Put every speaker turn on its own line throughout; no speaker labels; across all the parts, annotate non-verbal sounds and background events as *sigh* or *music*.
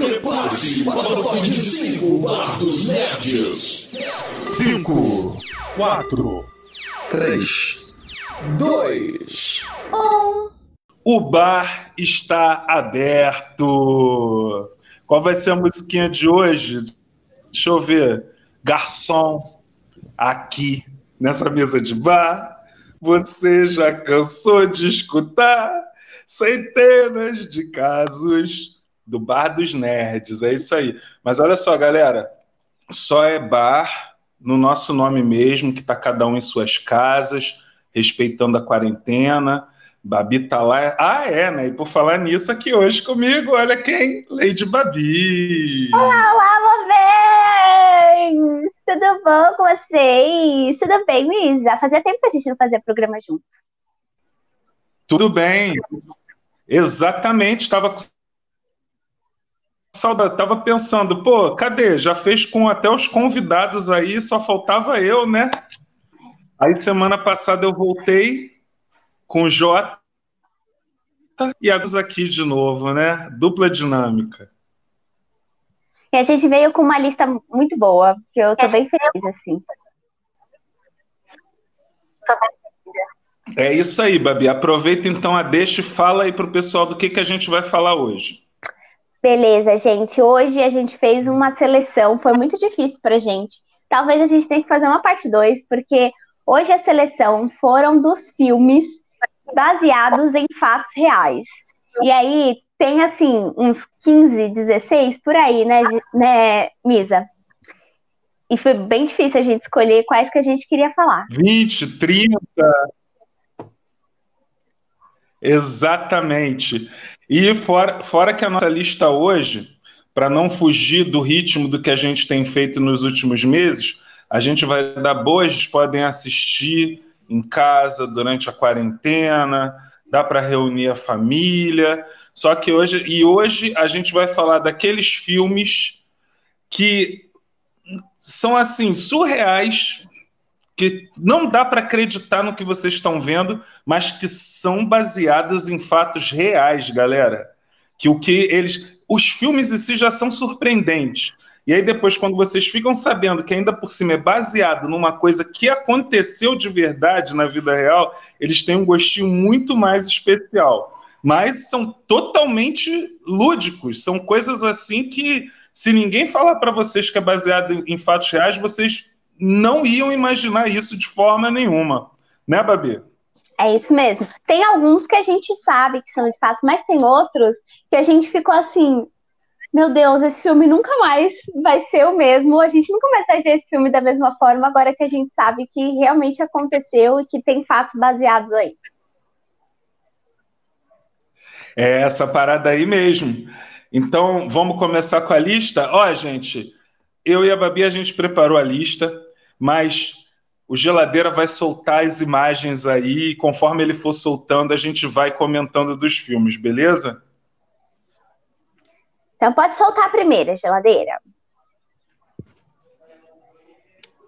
Prepare-se para o top de 5 Bar dos Nerds.
5, 4,
3, 2,
1.
O bar está aberto. Qual vai ser a musiquinha de hoje? Deixa eu ver. Garçom, aqui nessa mesa de bar, você já cansou de escutar centenas de casos do Bar dos Nerds. É isso aí. Mas olha só, galera, só é bar no nosso nome mesmo, que está cada um em suas casas, respeitando a quarentena. Babi tá lá. Ah, é, né? E por falar nisso, aqui hoje comigo, olha quem? Lady Babi.
Olá, olá, vocês! Tudo bom com vocês? Tudo bem, Misa? Fazia tempo que a gente não fazia programa junto.
Tudo bem. Exatamente, estava com saudade, tava pensando, pô, cadê? Já fez com até os convidados aí, só faltava eu, né? Aí semana passada eu voltei com o Jota e Agus aqui de novo, né? Dupla dinâmica.
E a gente veio com uma lista muito boa, que eu tô bem feliz, assim.
É isso aí, Babi. Aproveita então a deixa e fala aí pro pessoal do que, que a gente vai falar hoje.
Beleza, gente. Hoje a gente fez uma seleção, foi muito difícil pra gente. Talvez a gente tenha que fazer uma parte 2, porque hoje a seleção foram dos filmes baseados em fatos reais. E aí tem assim uns 15, 16 por aí, né, né, Misa? E foi bem difícil a gente escolher quais que a gente queria falar.
20, 30. Exatamente. E fora, fora que a nossa lista hoje, para não fugir do ritmo do que a gente tem feito nos últimos meses, a gente vai dar boas, podem assistir em casa durante a quarentena, dá para reunir a família. Só que hoje e hoje a gente vai falar daqueles filmes que são assim surreais, que não dá para acreditar no que vocês estão vendo, mas que são baseados em fatos reais, galera. Que o que eles, os filmes em si já são surpreendentes. E aí depois, quando vocês ficam sabendo que ainda por cima é baseado numa coisa que aconteceu de verdade na vida real, eles têm um gostinho muito mais especial. Mas são totalmente lúdicos, são coisas assim que se ninguém falar para vocês que é baseado em fatos reais, vocês não iam imaginar isso de forma nenhuma. Né, Babi?
É isso mesmo. Tem alguns que a gente sabe que são de fato, mas tem outros que a gente ficou assim, meu Deus, esse filme nunca mais vai ser o mesmo, a gente nunca mais vai ver esse filme da mesma forma, agora que a gente sabe que realmente aconteceu e que tem fatos baseados aí.
É essa parada aí mesmo. Então, vamos começar com a lista? Ó, gente, eu e a Babi, a gente preparou a lista, mas o Geladeira vai soltar as imagens aí, e conforme ele for soltando, a gente vai comentando dos filmes, beleza?
Então pode soltar a primeira, geladeira.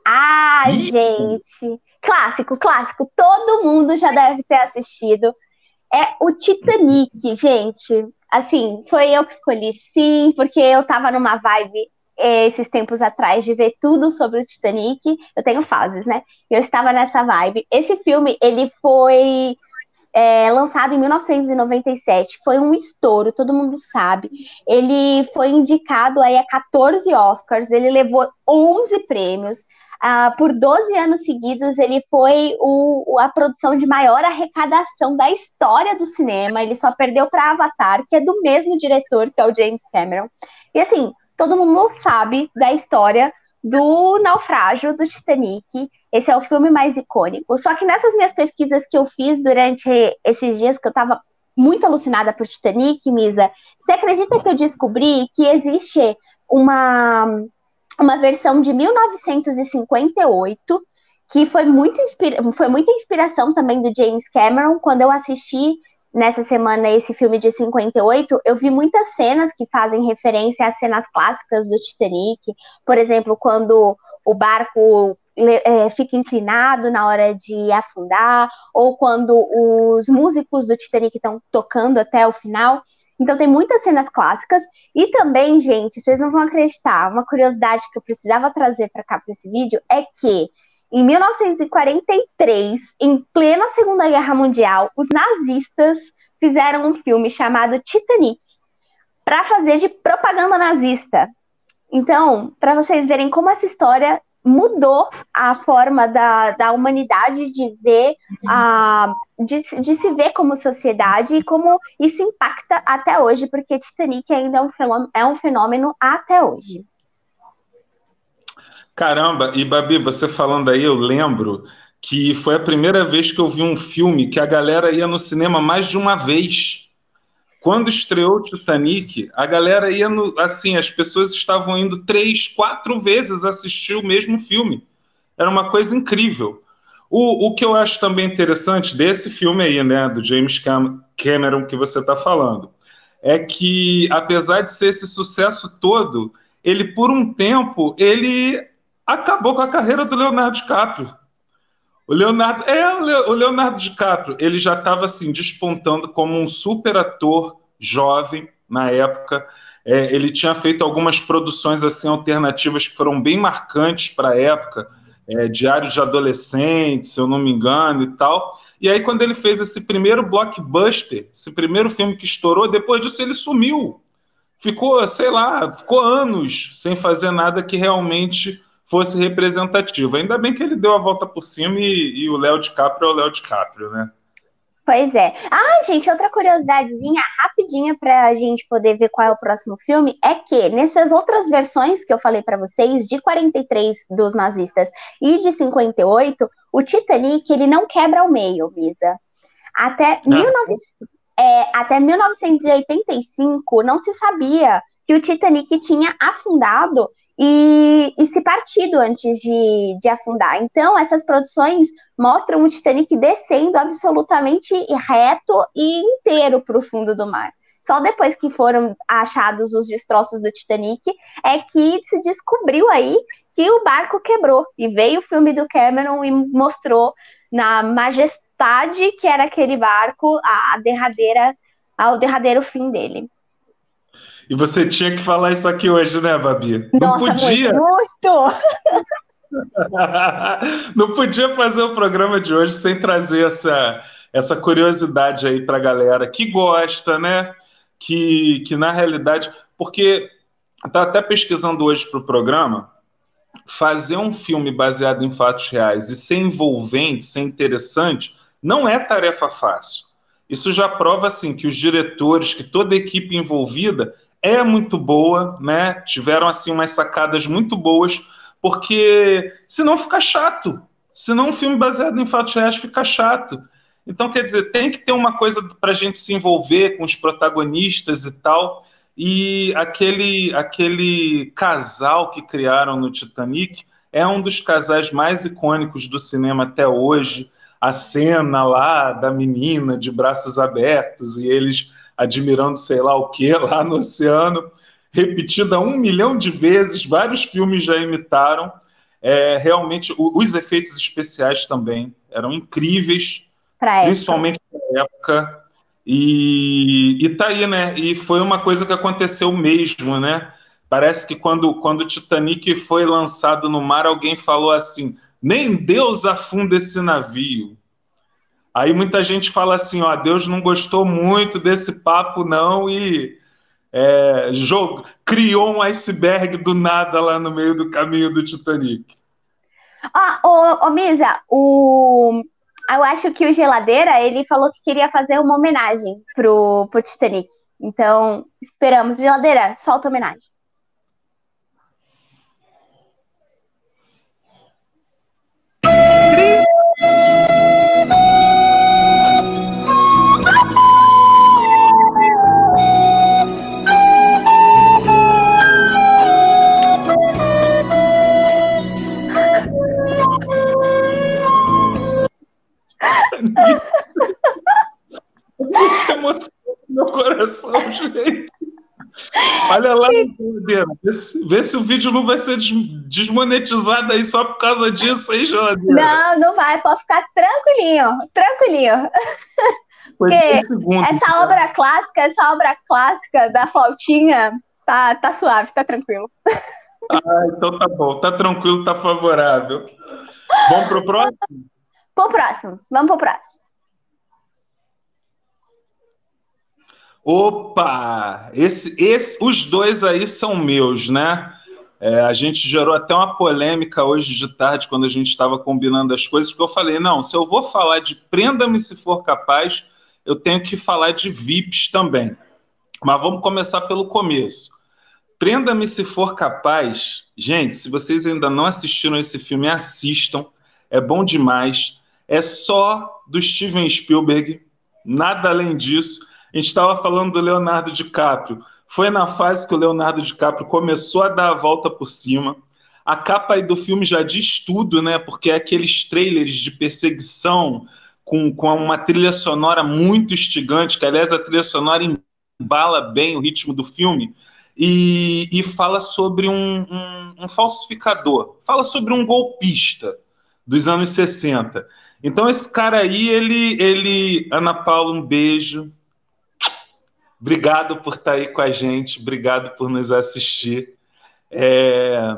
Ah, Ih. gente! Clássico, clássico. Todo mundo já deve ter assistido. É o Titanic, gente. Assim, foi eu que escolhi, sim, porque eu tava numa vibe esses tempos atrás de ver tudo sobre o Titanic. Eu tenho fases, né? Eu estava nessa vibe. Esse filme, ele foi é, lançado em 1997, foi um estouro, todo mundo sabe. Ele foi indicado aí a 14 Oscars, ele levou 11 prêmios. Uh, por 12 anos seguidos, ele foi o, a produção de maior arrecadação da história do cinema. Ele só perdeu para Avatar, que é do mesmo diretor, que é o James Cameron. E assim, todo mundo sabe da história do naufrágio do Titanic. Esse é o filme mais icônico. Só que nessas minhas pesquisas que eu fiz durante esses dias que eu estava muito alucinada por Titanic, Misa, você acredita que eu descobri que existe uma, uma versão de 1958 que foi, muito foi muita inspiração também do James Cameron quando eu assisti nessa semana esse filme de 58, eu vi muitas cenas que fazem referência às cenas clássicas do Titanic, por exemplo, quando o barco é, fica inclinado na hora de afundar, ou quando os músicos do Titanic estão tocando até o final. Então tem muitas cenas clássicas e também, gente, vocês não vão acreditar, uma curiosidade que eu precisava trazer para cá para esse vídeo é que em 1943, em plena Segunda Guerra Mundial, os nazistas fizeram um filme chamado Titanic para fazer de propaganda nazista. Então, para vocês verem como essa história mudou a forma da, da humanidade de ver, a, de, de se ver como sociedade e como isso impacta até hoje, porque Titanic ainda é um fenômeno, é um fenômeno até hoje.
Caramba, e Babi, você falando aí, eu lembro que foi a primeira vez que eu vi um filme que a galera ia no cinema mais de uma vez. Quando estreou Titanic, a galera ia no, assim, as pessoas estavam indo três, quatro vezes assistir o mesmo filme. Era uma coisa incrível. O, o que eu acho também interessante desse filme aí, né, do James Cameron que você está falando, é que apesar de ser esse sucesso todo, ele por um tempo ele acabou com a carreira do Leonardo DiCaprio. O Leonardo, é, o Leonardo DiCaprio, ele já estava assim despontando como um super ator jovem na época. É, ele tinha feito algumas produções assim alternativas que foram bem marcantes para a época, é, Diário de Adolescente, se eu não me engano, e tal. E aí, quando ele fez esse primeiro blockbuster, esse primeiro filme que estourou, depois disso ele sumiu. Ficou, sei lá, ficou anos sem fazer nada que realmente fosse representativo. Ainda bem que ele deu a volta por cima e, e o Léo DiCaprio é o Léo DiCaprio, né?
Pois é. Ah, gente, outra curiosidadezinha rapidinha para a gente poder ver qual é o próximo filme é que nessas outras versões que eu falei para vocês, de 43 dos nazistas e de 58, o Titanic ele não quebra ao meio, Misa. Até, ah. 19... é, até 1985 não se sabia que o Titanic tinha afundado e, e se partido antes de, de afundar. Então, essas produções mostram o Titanic descendo absolutamente reto e inteiro para o fundo do mar. Só depois que foram achados os destroços do Titanic é que se descobriu aí que o barco quebrou. E veio o filme do Cameron e mostrou na majestade que era aquele barco a derradeira, ao derradeiro fim dele.
E você tinha que falar isso aqui hoje, né, Babi?
Nossa, Não podia. Muito! *laughs*
Não podia fazer o programa de hoje sem trazer essa, essa curiosidade aí para a galera que gosta, né? Que, que na realidade, porque tá até pesquisando hoje para o programa, fazer um filme baseado em fatos reais e ser envolvente, ser interessante, não é tarefa fácil. Isso já prova assim que os diretores, que toda a equipe envolvida é muito boa, né? Tiveram assim umas sacadas muito boas, porque senão fica chato. Senão um filme baseado em fatos reais fica chato. Então, quer dizer, tem que ter uma coisa para a gente se envolver com os protagonistas e tal. E aquele, aquele casal que criaram no Titanic é um dos casais mais icônicos do cinema até hoje. A cena lá da menina de braços abertos e eles admirando sei lá o que *laughs* lá no oceano, repetida um milhão de vezes, vários filmes já imitaram. É, realmente, o, os efeitos especiais também eram incríveis, pra principalmente na época. E, e tá aí, né? E foi uma coisa que aconteceu mesmo, né? Parece que quando, quando o Titanic foi lançado no mar, alguém falou assim: nem Deus afunda esse navio. Aí muita gente fala assim, ó, Deus não gostou muito desse papo não e é, jogo, criou um iceberg do nada lá no meio do caminho do Titanic.
Ah, ô, ô Misa, o, eu acho que o Geladeira, ele falou que queria fazer uma homenagem pro, pro Titanic. Então, esperamos. Geladeira, solta homenagem.
Meu coração, *laughs* gente. Olha lá, geladeira. Vê se, vê se o vídeo não vai ser desmonetizado aí só por causa disso, hein, geladeira?
Não, não vai. Pode ficar tranquilinho, tranquilinho. *laughs* Porque essa obra clássica, essa obra clássica da flautinha, tá, tá suave, tá tranquilo.
Ah, então tá bom, tá tranquilo, tá favorável. Vamos pro próximo?
Pro próximo, vamos pro próximo.
Opa! Esse, esse, os dois aí são meus, né? É, a gente gerou até uma polêmica hoje de tarde, quando a gente estava combinando as coisas, porque eu falei: não, se eu vou falar de prenda-me se for capaz, eu tenho que falar de VIPs também. Mas vamos começar pelo começo. Prenda-me se for capaz. Gente, se vocês ainda não assistiram esse filme, assistam. É bom demais. É só do Steven Spielberg, nada além disso. A gente estava falando do Leonardo DiCaprio. Foi na fase que o Leonardo DiCaprio começou a dar a volta por cima. A capa do filme já diz tudo, né? Porque é aqueles trailers de perseguição com, com uma trilha sonora muito instigante, que aliás a trilha sonora embala bem o ritmo do filme. E, e fala sobre um, um, um falsificador, fala sobre um golpista dos anos 60. Então esse cara aí, ele, ele, Ana Paula, um beijo. Obrigado por estar aí com a gente, obrigado por nos assistir. É...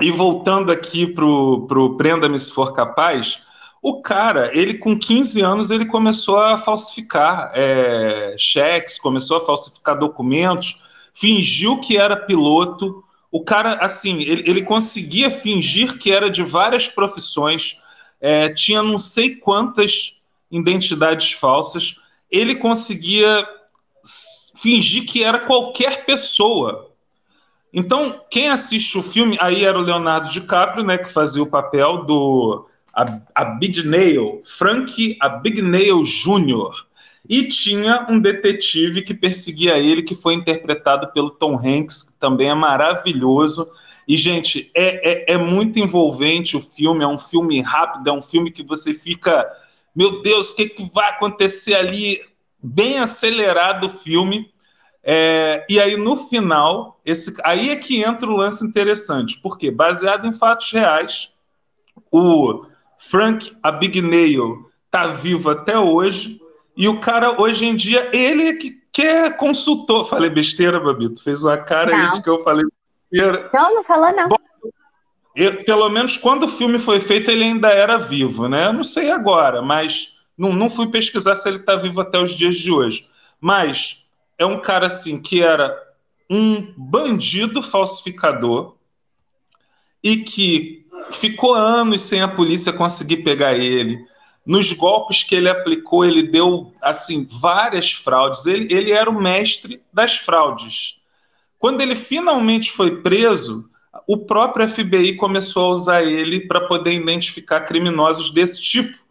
E voltando aqui para o Prenda-me se for capaz, o cara, ele com 15 anos, ele começou a falsificar é, cheques, começou a falsificar documentos, fingiu que era piloto. O cara, assim, ele, ele conseguia fingir que era de várias profissões, é, tinha não sei quantas identidades falsas. Ele conseguia fingir que era qualquer pessoa. Então, quem assiste o filme, aí era o Leonardo DiCaprio, né, que fazia o papel do Abignail, Frank Abignail Jr., e tinha um detetive que perseguia ele, que foi interpretado pelo Tom Hanks, que também é maravilhoso. E, gente, é, é, é muito envolvente o filme, é um filme rápido, é um filme que você fica, meu Deus, o que, que vai acontecer ali? Bem acelerado o filme. É, e aí, no final, esse, aí é que entra o lance interessante, porque baseado em fatos reais, o Frank Abagnale está vivo até hoje, e o cara, hoje em dia, ele é que, que é consultor. Falei besteira, Babito? Fez uma cara não. aí de que eu falei
besteira. Não, não falou não. Bom,
eu, pelo menos quando o filme foi feito, ele ainda era vivo, né? Eu não sei agora, mas não, não fui pesquisar se ele está vivo até os dias de hoje. Mas é um cara assim que era um bandido falsificador e que ficou anos sem a polícia conseguir pegar ele. Nos golpes que ele aplicou, ele deu assim várias fraudes. Ele, ele era o mestre das fraudes. Quando ele finalmente foi preso, o próprio FBI começou a usar ele para poder identificar criminosos desse tipo.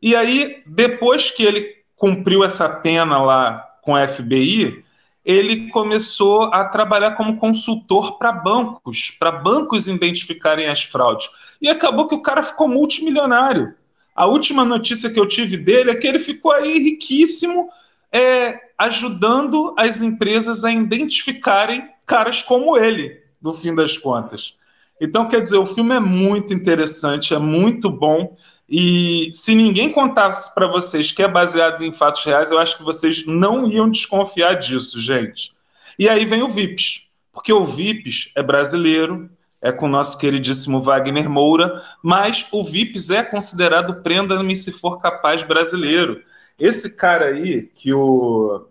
E aí, depois que ele cumpriu essa pena lá com a FBI, ele começou a trabalhar como consultor para bancos, para bancos identificarem as fraudes. E acabou que o cara ficou multimilionário. A última notícia que eu tive dele é que ele ficou aí riquíssimo, é, ajudando as empresas a identificarem caras como ele, no fim das contas. Então, quer dizer, o filme é muito interessante, é muito bom. E se ninguém contasse para vocês que é baseado em fatos reais, eu acho que vocês não iam desconfiar disso, gente. E aí vem o VIPs, porque o VIPs é brasileiro, é com o nosso queridíssimo Wagner Moura, mas o VIPs é considerado prenda-me se for capaz brasileiro. Esse cara aí, que o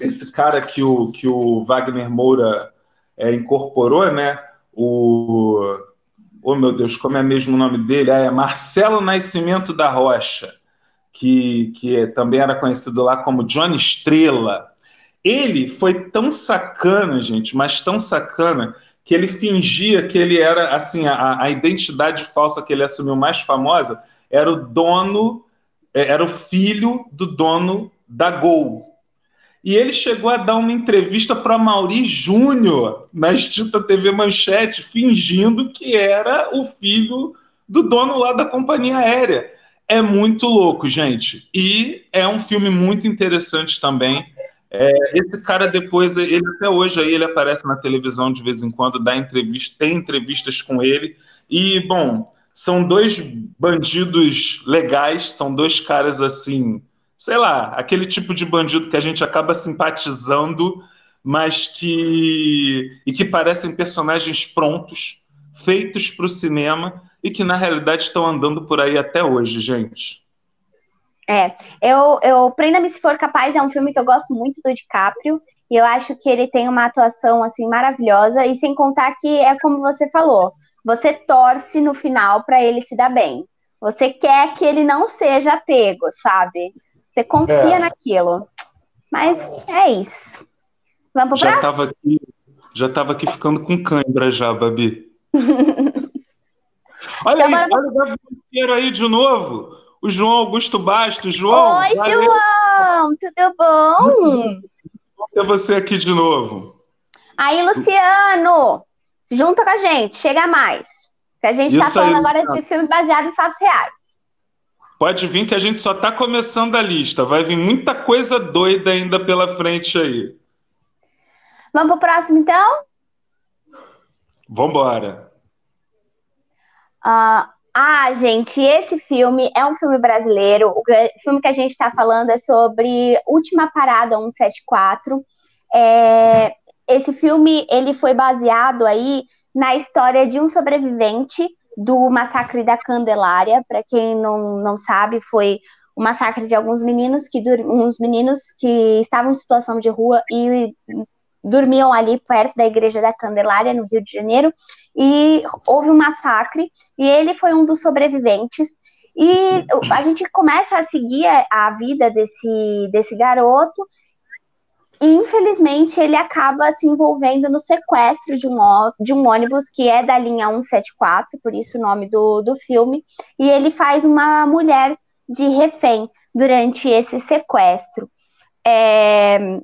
esse cara que o, que o Wagner Moura é, incorporou, né? O oh meu Deus, como é mesmo o nome dele? Ah, é Marcelo Nascimento da Rocha, que, que também era conhecido lá como Johnny Estrela. Ele foi tão sacana, gente, mas tão sacana, que ele fingia que ele era, assim, a, a identidade falsa que ele assumiu mais famosa era o dono, é, era o filho do dono da Gol, e ele chegou a dar uma entrevista para Mauri Júnior na extinta TV Manchete, fingindo que era o filho do dono lá da companhia aérea. É muito louco, gente. E é um filme muito interessante também. É, esse cara depois, ele até hoje aí ele aparece na televisão de vez em quando, dá entrevista, tem entrevistas com ele. E, bom, são dois bandidos legais, são dois caras assim sei lá, aquele tipo de bandido que a gente acaba simpatizando, mas que e que parecem personagens prontos, feitos para o cinema e que na realidade estão andando por aí até hoje, gente.
É, eu, eu Prenda-me se for capaz é um filme que eu gosto muito do DiCaprio e eu acho que ele tem uma atuação assim maravilhosa e sem contar que é como você falou, você torce no final para ele se dar bem. Você quer que ele não seja pego, sabe? Você confia é. naquilo. Mas é isso. Vamos pro
já Tava aqui, já estava aqui ficando com cãibra já, Babi. *laughs* olha então, aí, olha o aí de novo. O João Augusto Bastos. João.
Oi, valeu. João, tudo bom?
É você aqui de novo.
Aí, Luciano, junta com a gente, chega mais. Que a gente está falando aí, agora de filme baseado em fatos reais.
Pode vir que a gente só está começando a lista. Vai vir muita coisa doida ainda pela frente aí.
Vamos pro próximo, então?
Vambora.
Uh, ah, gente, esse filme é um filme brasileiro. O filme que a gente está falando é sobre Última Parada 174. É, esse filme ele foi baseado aí na história de um sobrevivente do massacre da Candelária. Para quem não, não sabe, foi o massacre de alguns meninos que uns meninos que estavam em situação de rua e dormiam ali perto da igreja da Candelária no Rio de Janeiro e houve um massacre e ele foi um dos sobreviventes e a gente começa a seguir a vida desse, desse garoto e infelizmente ele acaba se envolvendo no sequestro de um, de um ônibus que é da linha 174, por isso o nome do, do filme, e ele faz uma mulher de refém durante esse sequestro. É,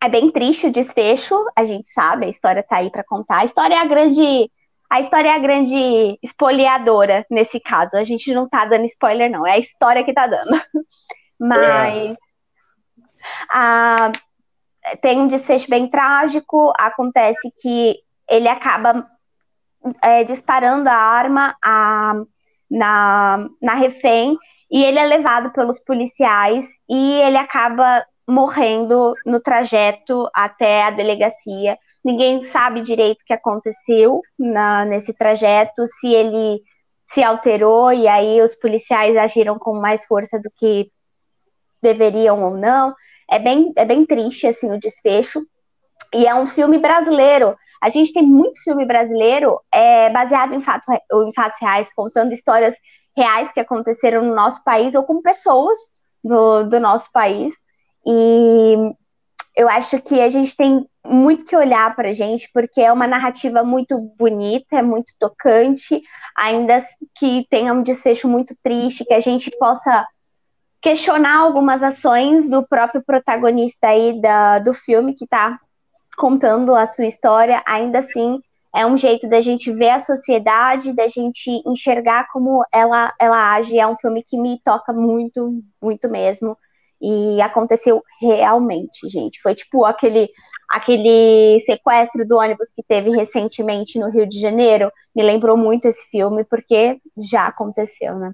é bem triste o desfecho, a gente sabe, a história tá aí para contar. A história é a grande a história é a grande espoliadora nesse caso. A gente não tá dando spoiler, não. É a história que tá dando. *laughs* Mas é. a, tem um desfecho bem trágico. Acontece que ele acaba é, disparando a arma a, na, na refém e ele é levado pelos policiais e ele acaba morrendo no trajeto até a delegacia. Ninguém sabe direito o que aconteceu na, nesse trajeto, se ele se alterou e aí os policiais agiram com mais força do que deveriam ou não. É bem, é bem triste assim o desfecho. E é um filme brasileiro. A gente tem muito filme brasileiro é, baseado em, fato, em fatos reais, contando histórias reais que aconteceram no nosso país ou com pessoas do, do nosso país. E eu acho que a gente tem muito que olhar para a gente, porque é uma narrativa muito bonita, é muito tocante, ainda que tenha um desfecho muito triste, que a gente possa questionar algumas ações do próprio protagonista aí da, do filme que está contando a sua história, ainda assim é um jeito da gente ver a sociedade, da gente enxergar como ela, ela age. É um filme que me toca muito, muito mesmo. E aconteceu realmente, gente. Foi tipo aquele, aquele sequestro do ônibus que teve recentemente no Rio de Janeiro. Me lembrou muito esse filme, porque já aconteceu, né?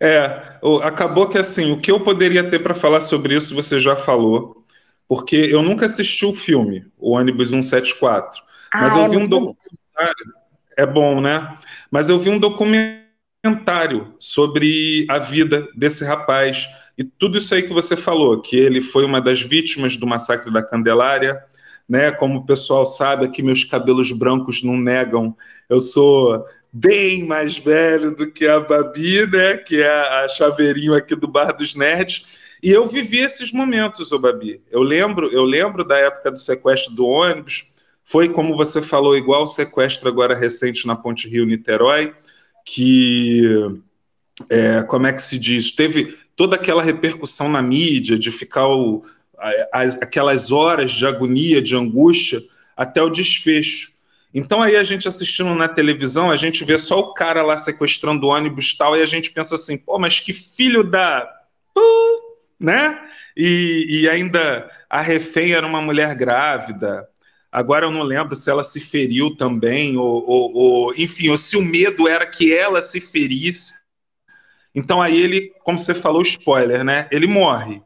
É, acabou que assim, o que eu poderia ter para falar sobre isso você já falou, porque eu nunca assisti o filme, o ônibus 174. Ah, mas eu é vi um documentário. É bom, né? Mas eu vi um documentário sobre a vida desse rapaz e tudo isso aí que você falou, que ele foi uma das vítimas do massacre da Candelária, né? Como o pessoal sabe, aqui meus cabelos brancos não negam. Eu sou bem mais velho do que a Babi, né? Que é a chaveirinho aqui do Bar dos Nerds. E eu vivi esses momentos, ô Babi. Eu lembro, eu lembro da época do sequestro do ônibus. Foi, como você falou, igual o sequestro agora recente na Ponte Rio-Niterói, que, é, como é que se diz? Teve, toda aquela repercussão na mídia, de ficar o, as, aquelas horas de agonia, de angústia, até o desfecho. Então aí a gente assistindo na televisão, a gente vê só o cara lá sequestrando o ônibus tal, e a gente pensa assim, pô, mas que filho da... Uh, né? E, e ainda a refém era uma mulher grávida. Agora eu não lembro se ela se feriu também, ou, ou, ou enfim, ou se o medo era que ela se ferisse. Então aí ele, como você falou, spoiler, né? Ele morre.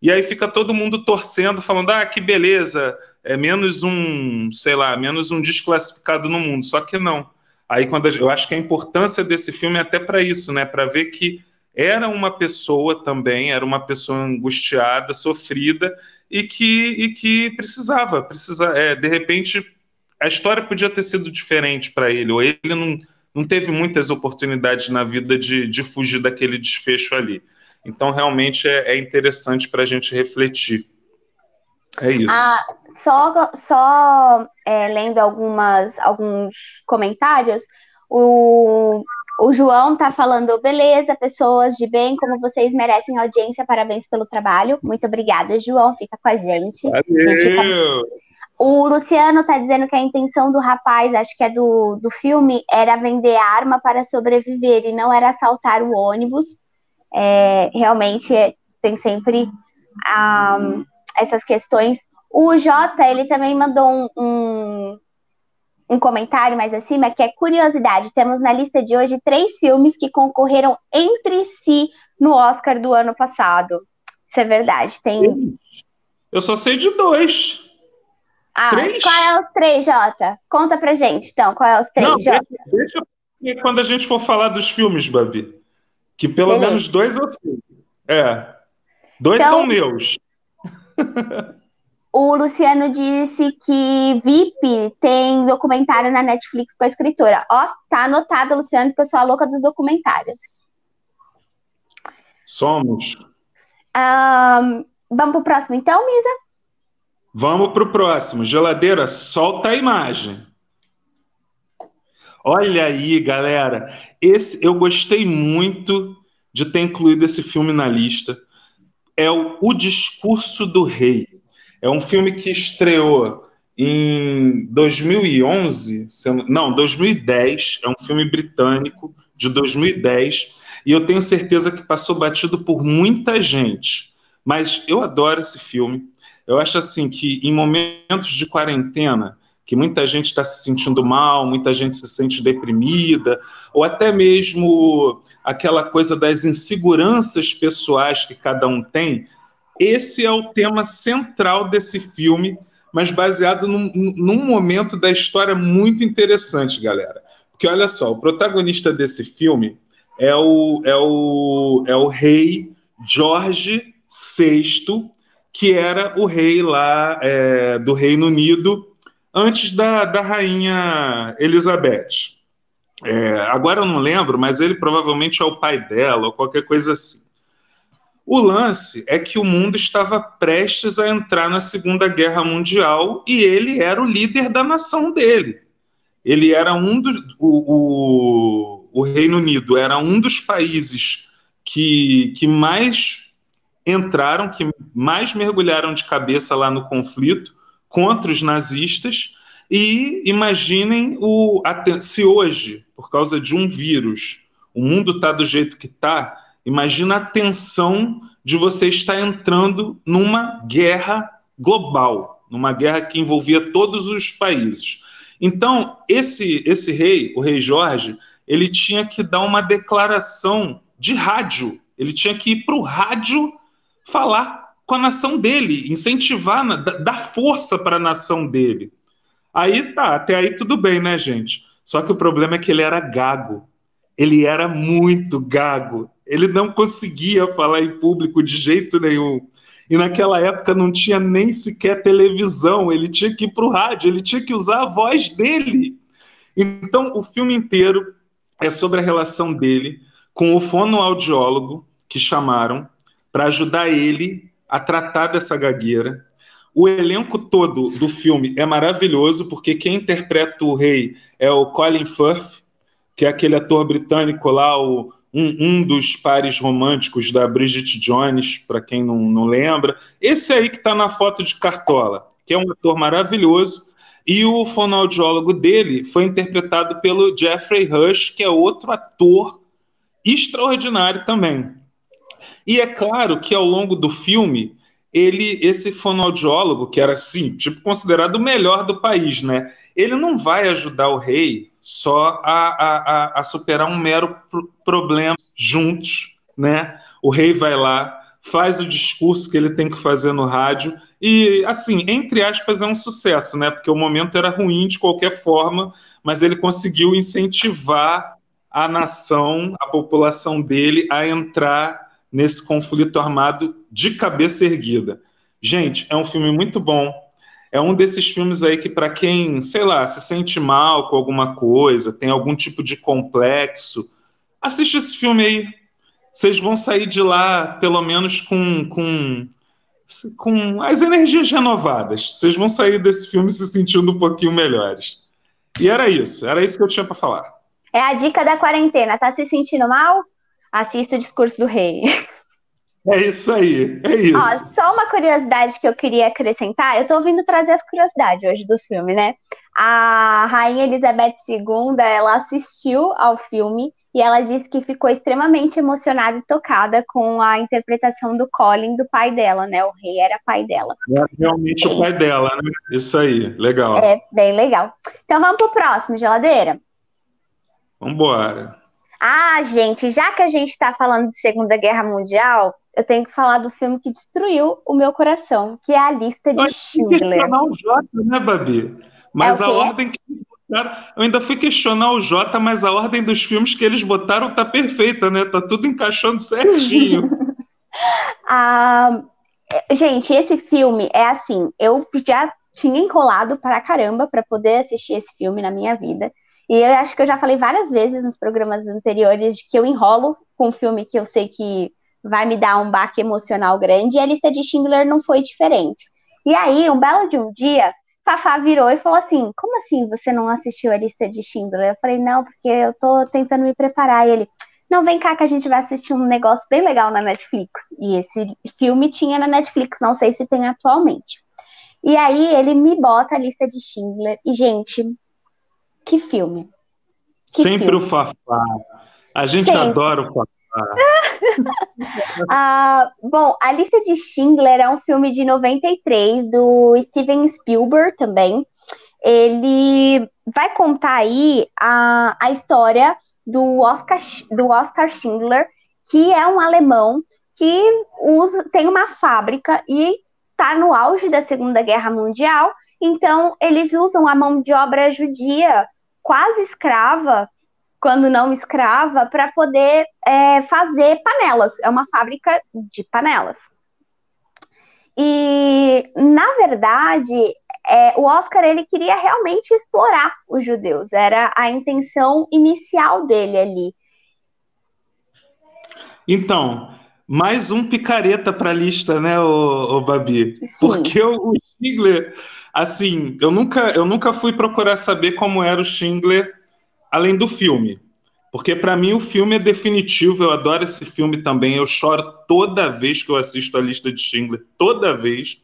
E aí fica todo mundo torcendo, falando: ah, que beleza, é menos um, sei lá, menos um desclassificado no mundo. Só que não. Aí quando eu acho que a importância desse filme é até para isso, né? Para ver que era uma pessoa também, era uma pessoa angustiada, sofrida e que, e que precisava, precisa, é, de repente a história podia ter sido diferente para ele, ou ele não, não teve muitas oportunidades na vida de, de fugir daquele desfecho ali. Então, realmente é, é interessante para a gente refletir. É isso.
Ah, só só é, lendo algumas, alguns comentários, o, o João tá falando, beleza, pessoas de bem, como vocês merecem audiência, parabéns pelo trabalho. Muito obrigada, João, fica com a gente.
Valeu.
A gente fica... O Luciano tá dizendo que a intenção do rapaz, acho que é do, do filme, era vender arma para sobreviver e não era assaltar o ônibus. É, realmente tem sempre um, essas questões. O Jota, ele também mandou um, um, um, comentário mais acima, que é curiosidade. Temos na lista de hoje três filmes que concorreram entre si no Oscar do ano passado. Isso é verdade. Tem.
Eu só sei de dois.
Ah, três? qual é os três, Jota? Conta pra gente, então, qual é os três, Não, Jota?
Deixa, deixa quando a gente for falar dos filmes, Babi. Que pelo Beleza. menos dois eu sei. É. Dois então, são meus. *laughs*
o Luciano disse que VIP tem documentário na Netflix com a escritora. Ó, tá anotado, Luciano, porque eu sou a louca dos documentários.
Somos.
Um, vamos pro próximo, então, Misa?
Vamos para o próximo. Geladeira, solta a imagem. Olha aí, galera. Esse eu gostei muito de ter incluído esse filme na lista. É o, o Discurso do Rei. É um filme que estreou em 2011, não, 2010. É um filme britânico de 2010 e eu tenho certeza que passou batido por muita gente. Mas eu adoro esse filme. Eu acho assim que em momentos de quarentena, que muita gente está se sentindo mal, muita gente se sente deprimida, ou até mesmo aquela coisa das inseguranças pessoais que cada um tem, esse é o tema central desse filme, mas baseado num, num momento da história muito interessante, galera. Porque olha só, o protagonista desse filme é o, é o, é o rei George VI, que era o rei lá é, do Reino Unido antes da, da rainha Elizabeth. É, agora eu não lembro, mas ele provavelmente é o pai dela ou qualquer coisa assim. O lance é que o mundo estava prestes a entrar na Segunda Guerra Mundial e ele era o líder da nação dele. Ele era um dos. O, o, o Reino Unido era um dos países que, que mais entraram, que mais mergulharam de cabeça lá no conflito contra os nazistas. E imaginem o, se hoje, por causa de um vírus, o mundo está do jeito que está, imagina a tensão de você estar entrando numa guerra global, numa guerra que envolvia todos os países. Então, esse, esse rei, o rei Jorge, ele tinha que dar uma declaração de rádio. Ele tinha que ir para o rádio falar com a nação dele, incentivar, dar força para a nação dele. Aí tá, até aí tudo bem, né, gente? Só que o problema é que ele era gago. Ele era muito gago. Ele não conseguia falar em público de jeito nenhum. E naquela época não tinha nem sequer televisão, ele tinha que ir para o rádio, ele tinha que usar a voz dele. Então, o filme inteiro é sobre a relação dele com o fonoaudiólogo que chamaram para ajudar ele a tratar dessa gagueira. O elenco todo do filme é maravilhoso, porque quem interpreta o rei é o Colin Firth, que é aquele ator britânico lá, o, um, um, dos pares românticos da Bridget Jones, para quem não, não lembra. Esse aí que está na foto de Cartola, que é um ator maravilhoso. E o fonoaudiólogo dele foi interpretado pelo Jeffrey Rush, que é outro ator extraordinário também. E é claro que ao longo do filme ele, esse fonoaudiólogo, que era assim, tipo, considerado o melhor do país, né? Ele não vai ajudar o rei só a, a, a superar um mero problema juntos, né? O rei vai lá, faz o discurso que ele tem que fazer no rádio e, assim, entre aspas, é um sucesso, né? Porque o momento era ruim de qualquer forma, mas ele conseguiu incentivar a nação, a população dele a entrar nesse conflito armado de cabeça erguida. Gente, é um filme muito bom. É um desses filmes aí que, para quem, sei lá, se sente mal com alguma coisa, tem algum tipo de complexo, assiste esse filme aí. Vocês vão sair de lá, pelo menos, com, com, com as energias renovadas. Vocês vão sair desse filme se sentindo um pouquinho melhores. E era isso, era isso que eu tinha para falar.
É a dica da quarentena. Tá se sentindo mal? Assista o discurso do rei.
É isso aí, é *laughs* isso. Ó,
só uma curiosidade que eu queria acrescentar. Eu tô vindo trazer as curiosidades hoje dos filmes, né? A Rainha Elizabeth II, ela assistiu ao filme e ela disse que ficou extremamente emocionada e tocada com a interpretação do Colin, do pai dela, né? O rei era pai dela.
É realmente o pai dela, né? Isso aí, legal.
É, bem legal. Então vamos pro próximo, geladeira.
Vambora.
Ah, gente, já que a gente está falando de Segunda Guerra Mundial, eu tenho que falar do filme que destruiu o meu coração, que é a lista de Schindler.
Eu o Jota, né, Babi? Mas
é
a ordem que botaram, eu ainda fui questionar o Jota, mas a ordem dos filmes que eles botaram tá perfeita, né? Tá tudo encaixando certinho. *laughs* *laughs*
ah, gente, esse filme é assim, eu já tinha enrolado para caramba para poder assistir esse filme na minha vida. E eu acho que eu já falei várias vezes nos programas anteriores de que eu enrolo com um filme que eu sei que vai me dar um baque emocional grande, e a lista de Schindler não foi diferente. E aí, um belo de um dia, Fafá virou e falou assim: Como assim você não assistiu a lista de Schindler? Eu falei: Não, porque eu tô tentando me preparar. E ele: Não, vem cá que a gente vai assistir um negócio bem legal na Netflix. E esse filme tinha na Netflix, não sei se tem atualmente. E aí ele me bota a lista de Schindler. E, gente, que filme.
Que Sempre filme. o Fafá. A gente Sempre. adora o Fafá. *laughs*
ah, bom, A Lista de Schindler é um filme de 93 do Steven Spielberg também. Ele vai contar aí a, a história do Oscar, do Oscar Schindler, que é um alemão que usa, tem uma fábrica e está no auge da Segunda Guerra Mundial. Então, eles usam a mão de obra judia quase escrava, quando não escrava, para poder é, fazer panelas. É uma fábrica de panelas. E, na verdade, é, o Oscar ele queria realmente explorar os judeus. Era a intenção inicial dele ali.
Então, mais um picareta para a lista, né, o, o Babi? Sim. Porque o, o Schindler, assim, eu nunca, eu nunca fui procurar saber como era o Schindler além do filme. Porque para mim o filme é definitivo, eu adoro esse filme também, eu choro toda vez que eu assisto a lista de Schindler, toda vez.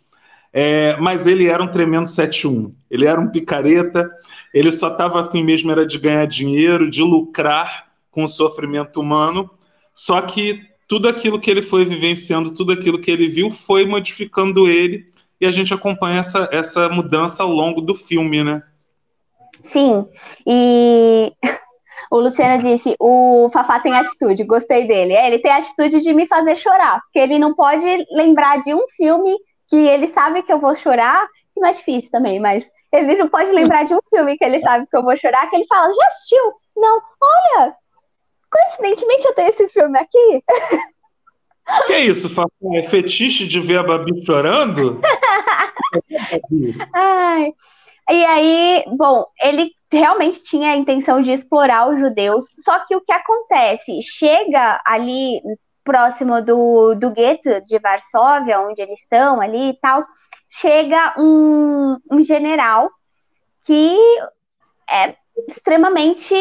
É, mas ele era um tremendo 7-1. Ele era um picareta, ele só estava afim mesmo era de ganhar dinheiro, de lucrar com o sofrimento humano. Só que tudo aquilo que ele foi vivenciando, tudo aquilo que ele viu, foi modificando ele, e a gente acompanha essa, essa mudança ao longo do filme, né?
Sim, e *laughs* o Luciano disse: o Fafá tem atitude, gostei dele. É, ele tem atitude de me fazer chorar, porque ele não pode lembrar de um filme que ele sabe que eu vou chorar, que não é difícil também, mas ele não pode lembrar de um filme que ele sabe que eu vou chorar, que ele fala: já assistiu? Não, olha, coincidentemente eu tenho esse filme aqui.
Que é isso, Fafá? É fetiche de ver a Babi chorando? *laughs*
Ai. E aí, bom, ele realmente tinha a intenção de explorar os judeus, só que o que acontece? Chega ali próximo do, do gueto de Varsóvia, onde eles estão ali e tal, chega um, um general que é extremamente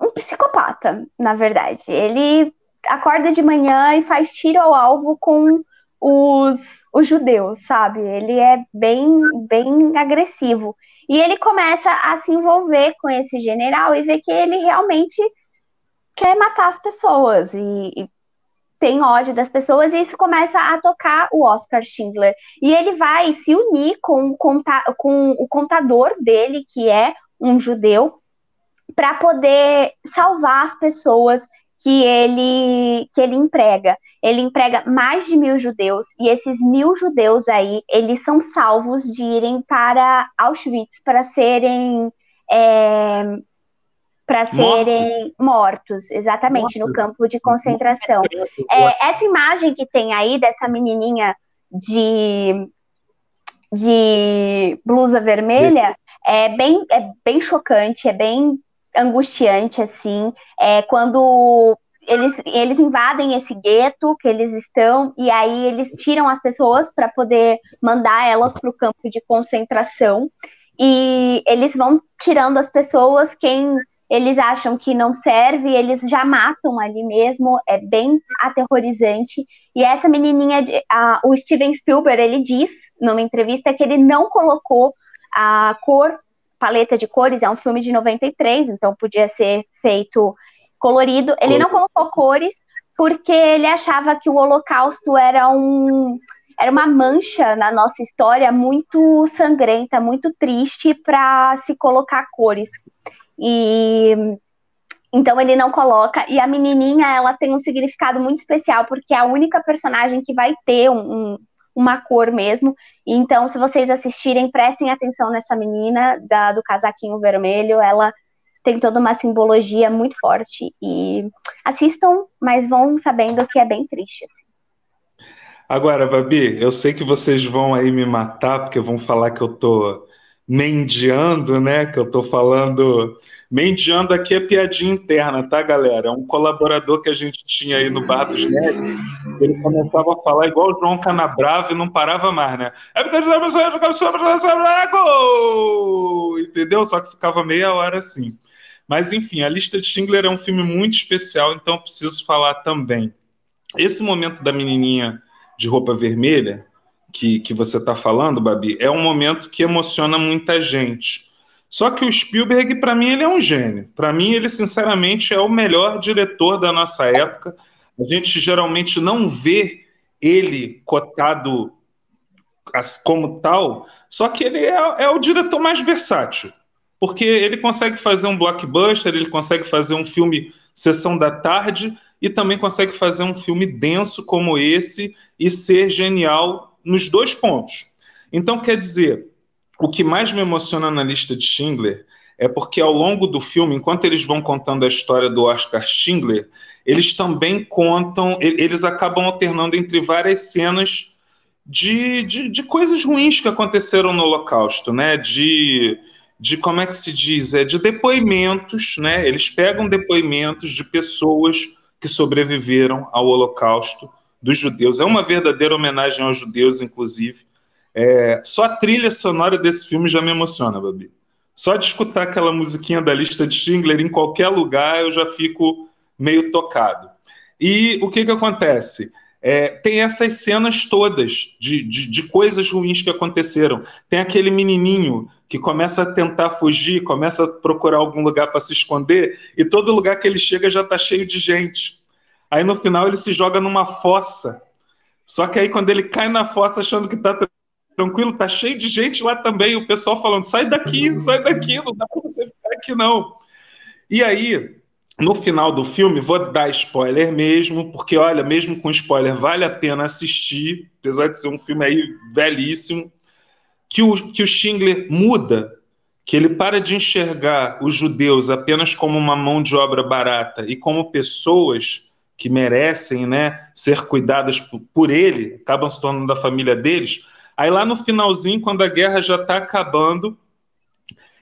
um psicopata, na verdade. Ele acorda de manhã e faz tiro ao alvo com os, os judeus, sabe? Ele é bem, bem agressivo. E ele começa a se envolver com esse general e vê que ele realmente quer matar as pessoas. E, e tem ódio das pessoas e isso começa a tocar o Oscar Schindler. E ele vai se unir com, com o contador dele, que é um judeu, para poder salvar as pessoas que ele que ele emprega. Ele emprega mais de mil judeus e esses mil judeus aí eles são salvos de irem para Auschwitz para serem é, para serem mortos, exatamente mortos. no campo de concentração. É, essa imagem que tem aí dessa menininha de de blusa vermelha é bem é bem chocante, é bem angustiante, assim, é quando eles, eles invadem esse gueto que eles estão, e aí eles tiram as pessoas para poder mandar elas para o campo de concentração, e eles vão tirando as pessoas, quem eles acham que não serve, eles já matam ali mesmo, é bem aterrorizante. E essa menininha, de, a, o Steven Spielberg, ele diz numa entrevista que ele não colocou a cor paleta de cores, é um filme de 93, então podia ser feito colorido. Ele não colocou cores porque ele achava que o Holocausto era um era uma mancha na nossa história muito sangrenta, muito triste para se colocar cores. E então ele não coloca. E a menininha, ela tem um significado muito especial porque é a única personagem que vai ter um, um uma cor mesmo. Então, se vocês assistirem, prestem atenção nessa menina da, do casaquinho vermelho. Ela tem toda uma simbologia muito forte. E assistam, mas vão sabendo que é bem triste. Assim.
Agora, Babi, eu sei que vocês vão aí me matar, porque vão falar que eu tô mendiando, né? Que eu tô falando. Mendiando aqui é piadinha interna, tá, galera? É um colaborador que a gente tinha aí no Bar dos Nerds. Ele começava a falar igual o João Canabrava e não parava mais, né? Entendeu? Só que ficava meia hora assim. Mas, enfim, A Lista de Schindler é um filme muito especial, então preciso falar também. Esse momento da menininha de roupa vermelha que, que você está falando, Babi, é um momento que emociona muita gente. Só que o Spielberg, para mim, ele é um gênio. Para mim, ele, sinceramente, é o melhor diretor da nossa época. A gente geralmente não vê ele cotado como tal, só que ele é, é o diretor mais versátil. Porque ele consegue fazer um blockbuster, ele consegue fazer um filme sessão da tarde e também consegue fazer um filme denso como esse e ser genial nos dois pontos. Então, quer dizer, o que mais me emociona na lista de Schindler é porque ao longo do filme, enquanto eles vão contando a história do Oscar Schindler, eles também contam, eles acabam alternando entre várias cenas de, de, de coisas ruins que aconteceram no Holocausto, né? De, de como é que se diz? É de depoimentos, né? Eles pegam depoimentos de pessoas que sobreviveram ao Holocausto dos judeus. É uma verdadeira homenagem aos judeus, inclusive. É, só a trilha sonora desse filme já me emociona, Babi. Só de escutar aquela musiquinha da lista de Schindler em qualquer lugar eu já fico meio tocado. E o que, que acontece? É, tem essas cenas todas de, de, de, coisas ruins que aconteceram. Tem aquele menininho que começa a tentar fugir, começa a procurar algum lugar para se esconder, e todo lugar que ele chega já está cheio de gente. Aí no final ele se joga numa fossa. Só que aí quando ele cai na fossa achando que tá tranquilo, tá cheio de gente lá também, o pessoal falando: sai daqui, sai daqui, não dá pra você ficar aqui não. E aí, no final do filme, vou dar spoiler mesmo, porque olha, mesmo com spoiler, vale a pena assistir, apesar de ser um filme aí velhíssimo, que o, que o Schindler muda, que ele para de enxergar os judeus apenas como uma mão de obra barata e como pessoas que merecem né, ser cuidadas por, por ele, acabam se tornando da família deles. Aí lá no finalzinho, quando a guerra já está acabando,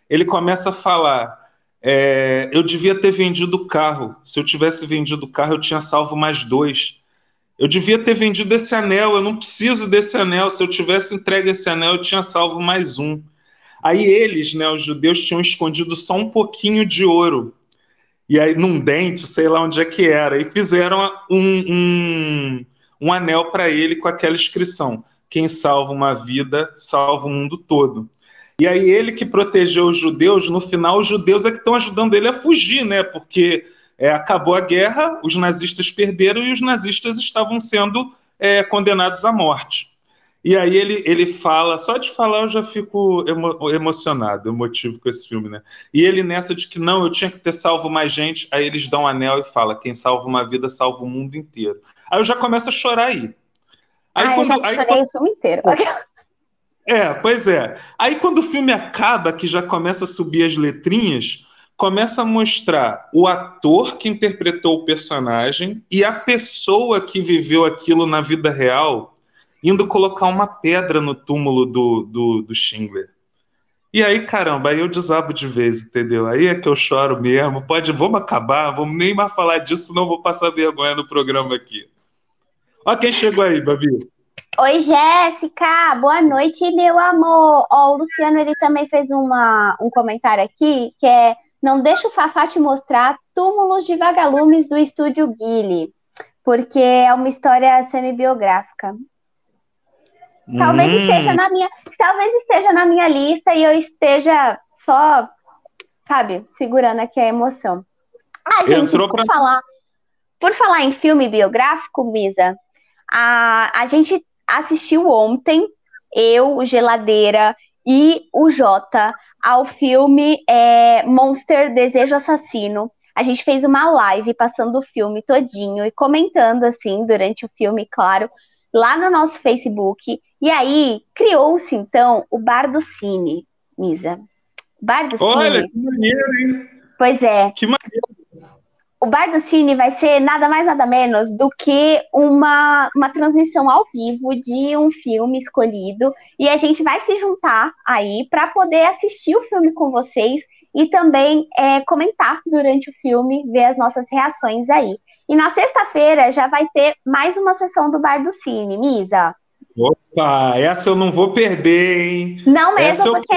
ele começa a falar: é, eu devia ter vendido o carro. Se eu tivesse vendido o carro, eu tinha salvo mais dois. Eu devia ter vendido esse anel, eu não preciso desse anel. Se eu tivesse entregue esse anel, eu tinha salvo mais um. Aí eles, né, os judeus, tinham escondido só um pouquinho de ouro e aí num dente, sei lá onde é que era, e fizeram um, um, um anel para ele com aquela inscrição: quem salva uma vida, salva o mundo todo. E aí ele que protegeu os judeus, no final os judeus é que estão ajudando ele a fugir, né? Porque é, acabou a guerra, os nazistas perderam e os nazistas estavam sendo é, condenados à morte. E aí ele, ele fala, só de falar eu já fico emo, emocionado, emotivo com esse filme, né? E ele nessa de que não, eu tinha que ter salvo mais gente, aí eles dão um anel e fala, quem salva uma vida salva o mundo inteiro. Aí eu já começo a chorar aí.
Aí, Ai, quando, eu já aí, quando... o filme inteiro.
É, pois é. Aí quando o filme acaba, que já começa a subir as letrinhas, começa a mostrar o ator que interpretou o personagem e a pessoa que viveu aquilo na vida real indo colocar uma pedra no túmulo do, do, do Schindler. E aí, caramba, aí eu desabo de vez, entendeu? Aí é que eu choro mesmo. Pode, vamos acabar, vamos nem mais falar disso, senão vou passar vergonha no programa aqui. Ó quem chegou aí, Babi.
Oi, Jéssica, boa noite, meu amor. Ó, o Luciano, ele também fez uma, um comentário aqui, que é, não deixa o Fafá te mostrar túmulos de vagalumes do estúdio Guile, porque é uma história semi-biográfica. Talvez hum. esteja na minha, talvez esteja na minha lista e eu esteja só, sabe, segurando aqui a emoção. Ah, gente, Entrou por pra... falar, por falar em filme biográfico, Misa, a, a gente assistiu ontem, eu, o Geladeira e o Jota, ao filme é, Monster Desejo Assassino. A gente fez uma live passando o filme todinho e comentando assim durante o filme, claro, lá no nosso Facebook. E aí criou-se então o Bar do Cine, Misa. Bar do
Olha, Cine. que maneiro, hein?
Pois é.
Que maneiro.
O Bar do Cine vai ser nada mais nada menos do que uma, uma transmissão ao vivo de um filme escolhido e a gente vai se juntar aí para poder assistir o filme com vocês e também é, comentar durante o filme, ver as nossas reações aí. E na sexta-feira já vai ter mais uma sessão do Bar do Cine, Misa.
Opa, essa eu não vou perder, hein?
Não mesmo, porque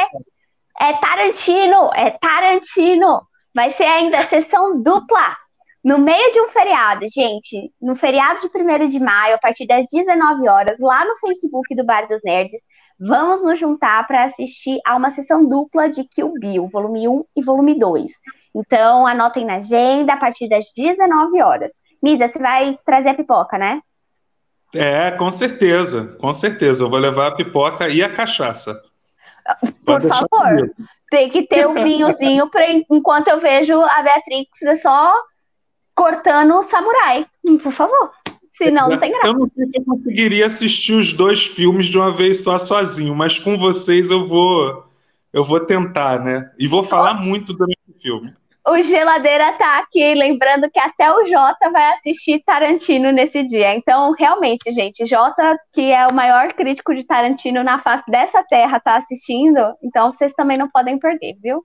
é Tarantino, é Tarantino. Vai ser ainda sessão dupla. No meio de um feriado, gente, no feriado de 1 de maio, a partir das 19 horas, lá no Facebook do Bar dos Nerds, vamos nos juntar para assistir a uma sessão dupla de Kill Bill, volume 1 e volume 2. Então, anotem na agenda a partir das 19 horas. Misa, você vai trazer a pipoca, né?
É, com certeza, com certeza. Eu vou levar a pipoca e a cachaça.
Por favor, comigo. tem que ter o um vinhozinho pra, enquanto eu vejo a Beatrix é só cortando o samurai. Por favor. Senão não tem graça.
Eu não sei se eu conseguiria assistir os dois filmes de uma vez só sozinho, mas com vocês eu vou eu vou tentar, né? E vou falar oh. muito durante o filme.
O Geladeira tá aqui, lembrando que até o Jota vai assistir Tarantino nesse dia. Então, realmente, gente, Jota, que é o maior crítico de Tarantino na face dessa terra, tá assistindo. Então, vocês também não podem perder, viu?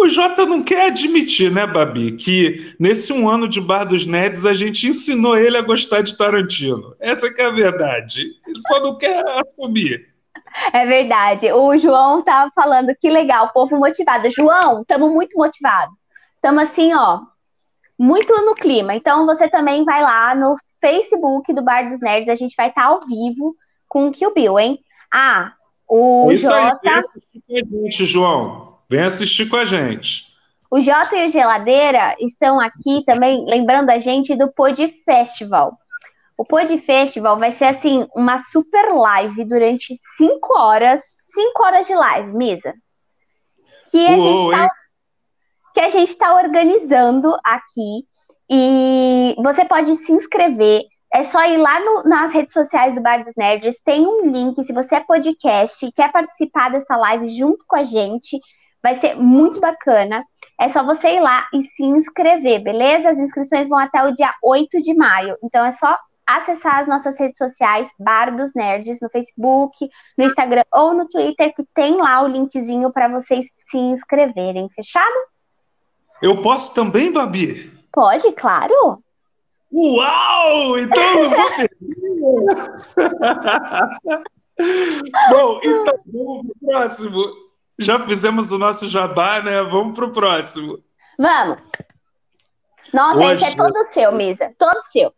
O Jota não quer admitir, né, Babi, que nesse um ano de Bar dos Nerds a gente ensinou ele a gostar de Tarantino. Essa que é a verdade. Ele só não quer assumir.
É verdade. O João tava falando que legal, povo motivado. João, estamos muito motivados. Estamos assim, ó, muito no clima. Então você também vai lá no Facebook do Bar dos Nerds, a gente vai estar tá ao vivo com o Kill Bill, hein? Ah, o
Isso
Jota.
Aí, gente, João. Vem assistir com a gente.
O Jota e o Geladeira estão aqui também, lembrando a gente do Pod Festival. O Pod Festival vai ser assim, uma super live durante cinco horas, cinco horas de live, Misa. Que a Uou, gente tá que a gente está organizando aqui. E você pode se inscrever. É só ir lá no, nas redes sociais do Bar dos Nerds. Tem um link. Se você é podcast e quer participar dessa live junto com a gente, vai ser muito bacana. É só você ir lá e se inscrever, beleza? As inscrições vão até o dia 8 de maio. Então é só acessar as nossas redes sociais, Bar dos Nerds, no Facebook, no Instagram ou no Twitter, que tem lá o linkzinho para vocês se inscreverem. Fechado?
Eu posso também, Babi?
Pode, claro.
Uau! Então eu vou *laughs* *laughs* Bom, então vamos pro próximo. Já fizemos o nosso jabá, né? Vamos pro próximo.
Vamos. Nossa, Hoje... esse é todo seu, Misa. Todo seu.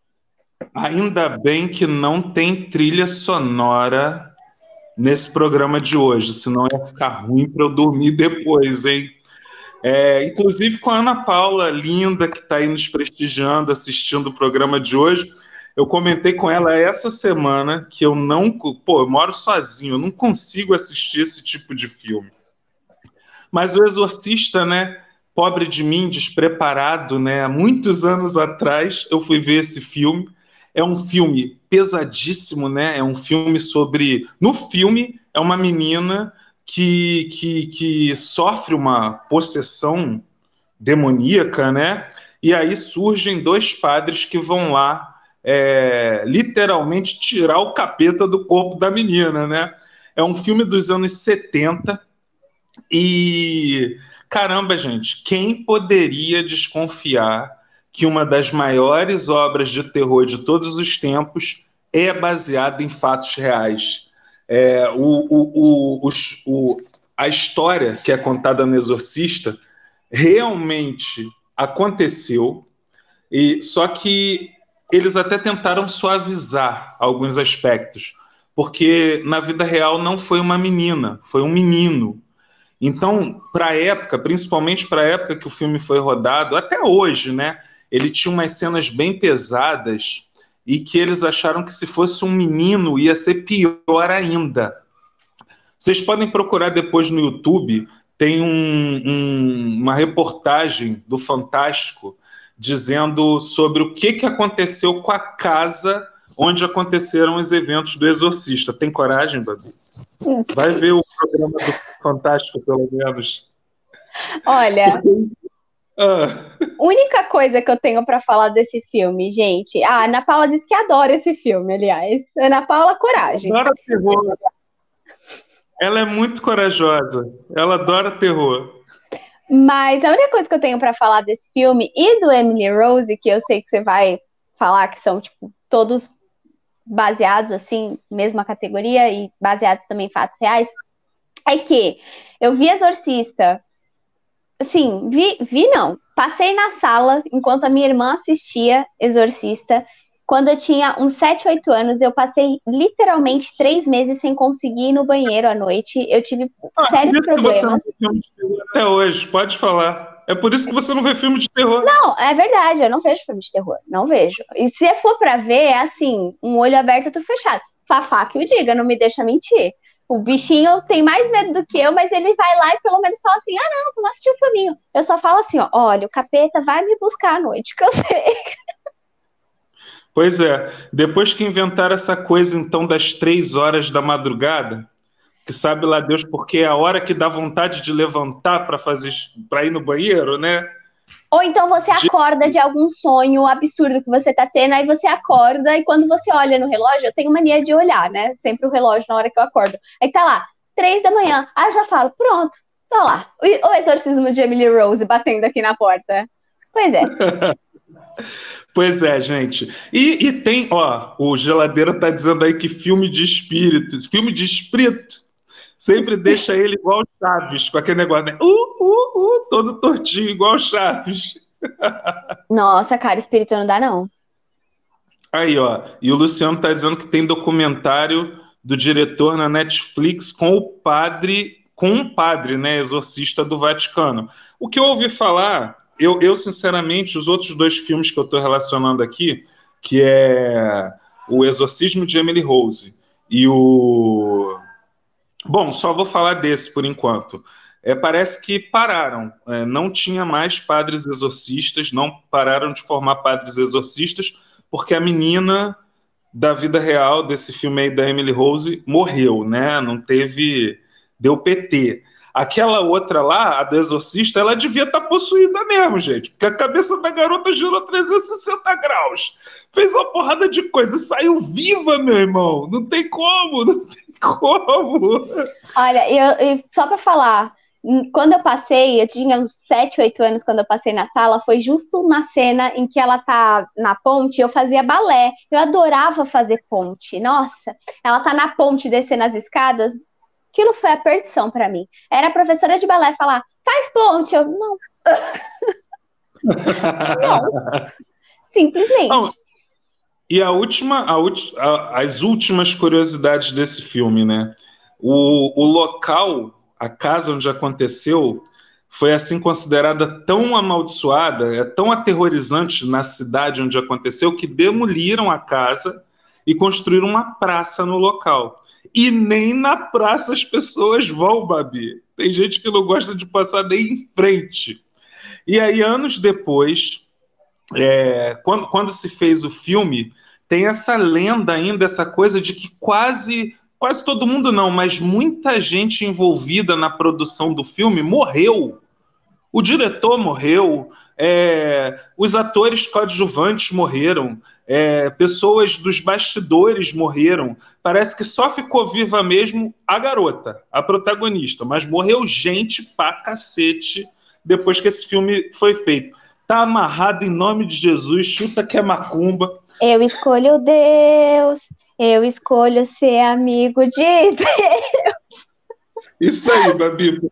Ainda bem que não tem trilha sonora nesse programa de hoje, senão ia ficar ruim para eu dormir depois, hein? É, inclusive com a Ana Paula, linda, que está aí nos prestigiando, assistindo o programa de hoje. Eu comentei com ela essa semana que eu não. Pô, eu moro sozinho, eu não consigo assistir esse tipo de filme. Mas o Exorcista, né? Pobre de mim, despreparado, né? Muitos anos atrás eu fui ver esse filme. É um filme pesadíssimo, né? É um filme sobre. No filme, é uma menina que, que, que sofre uma possessão demoníaca, né? E aí surgem dois padres que vão lá é, literalmente tirar o capeta do corpo da menina, né? É um filme dos anos 70 e caramba, gente, quem poderia desconfiar que uma das maiores obras de terror de todos os tempos é baseada em fatos reais? É, o, o, o, o, a história que é contada no Exorcista realmente aconteceu, e só que eles até tentaram suavizar alguns aspectos, porque na vida real não foi uma menina, foi um menino. Então, para a época, principalmente para a época que o filme foi rodado, até hoje, né? Ele tinha umas cenas bem pesadas e que eles acharam que se fosse um menino ia ser pior ainda. Vocês podem procurar depois no YouTube, tem um, um, uma reportagem do Fantástico dizendo sobre o que, que aconteceu com a casa onde aconteceram os eventos do Exorcista. Tem coragem, Babi? Vai ver o programa do Fantástico, pelo menos.
Olha, ah. única coisa que eu tenho para falar desse filme, gente. Ah, Ana Paula disse que adora esse filme, aliás. Ana Paula, coragem. Adora terror.
Ela é muito corajosa. Ela adora terror.
Mas a única coisa que eu tenho para falar desse filme e do Emily Rose, que eu sei que você vai falar que são, tipo, todos baseados, assim, mesma categoria e baseados também em fatos reais, é que eu vi Exorcista, assim, vi, vi não, passei na sala enquanto a minha irmã assistia Exorcista quando eu tinha uns 7, 8 anos, eu passei literalmente três meses sem conseguir ir no banheiro à noite. Eu tive ah, sérios problemas.
até hoje, pode falar. É por isso que você não vê filme de terror.
Não, é verdade, eu não vejo filme de terror. Não vejo. E se for para ver, é assim, um olho aberto e outro fechado. Fafá que o diga, não me deixa mentir. O bichinho tem mais medo do que eu, mas ele vai lá e pelo menos fala assim: ah, não, vamos assistir o um filminho. Eu só falo assim: ó, olha, o capeta vai me buscar à noite, que eu sei.
Pois é, depois que inventaram essa coisa então das três horas da madrugada, que sabe lá Deus porque é a hora que dá vontade de levantar para fazer para ir no banheiro, né?
Ou então você acorda de algum sonho absurdo que você tá tendo, aí você acorda e quando você olha no relógio, eu tenho mania de olhar, né? Sempre o relógio na hora que eu acordo. Aí tá lá, três da manhã. Aí eu já falo, pronto, tá lá. O exorcismo de Emily Rose batendo aqui na porta. Pois é. *laughs*
Pois é, gente. E, e, tem, ó, o Geladeira tá dizendo aí que filme de espírito, filme de espírito, sempre deixa ele igual o Chaves, com aquele negócio, né? Uh, uh, uh, todo tortinho, igual o Chaves. *laughs*
Nossa, cara, espírito não dá, não.
Aí, ó, e o Luciano tá dizendo que tem documentário do diretor na Netflix com o padre, com um padre, né, exorcista do Vaticano. O que eu ouvi falar eu, eu, sinceramente, os outros dois filmes que eu estou relacionando aqui, que é O Exorcismo de Emily Rose e o. Bom, só vou falar desse por enquanto. É, parece que pararam, é, não tinha mais padres exorcistas, não pararam de formar padres exorcistas, porque a menina da vida real desse filme aí da Emily Rose morreu, né? Não teve. deu PT. Aquela outra lá, a do exorcista, ela devia estar tá possuída mesmo, gente. Porque a cabeça da garota girou 360 graus. Fez uma porrada de coisa. Saiu viva, meu irmão. Não tem como, não tem como.
Olha, eu, eu só para falar, quando eu passei, eu tinha uns 7, 8 anos quando eu passei na sala, foi justo na cena em que ela tá na ponte, eu fazia balé. Eu adorava fazer ponte. Nossa, ela tá na ponte descendo as escadas, Aquilo foi a perdição para mim. Era a professora de balé falar, faz ponte. Eu, não. *laughs* não. Simplesmente. Não.
E a última, a, a, as últimas curiosidades desse filme, né? O, o local, a casa onde aconteceu, foi assim considerada tão amaldiçoada, é tão aterrorizante na cidade onde aconteceu que demoliram a casa e construíram uma praça no local. E nem na praça as pessoas vão, Babi. Tem gente que não gosta de passar nem em frente. E aí, anos depois, é, quando, quando se fez o filme, tem essa lenda ainda, essa coisa de que quase, quase todo mundo não, mas muita gente envolvida na produção do filme morreu. O diretor morreu, é, os atores coadjuvantes morreram, é, pessoas dos bastidores morreram. Parece que só ficou viva mesmo a garota, a protagonista, mas morreu gente pra cacete depois que esse filme foi feito. Tá amarrado em nome de Jesus, chuta que é macumba.
Eu escolho Deus, eu escolho ser amigo de Deus.
Isso aí, Babi.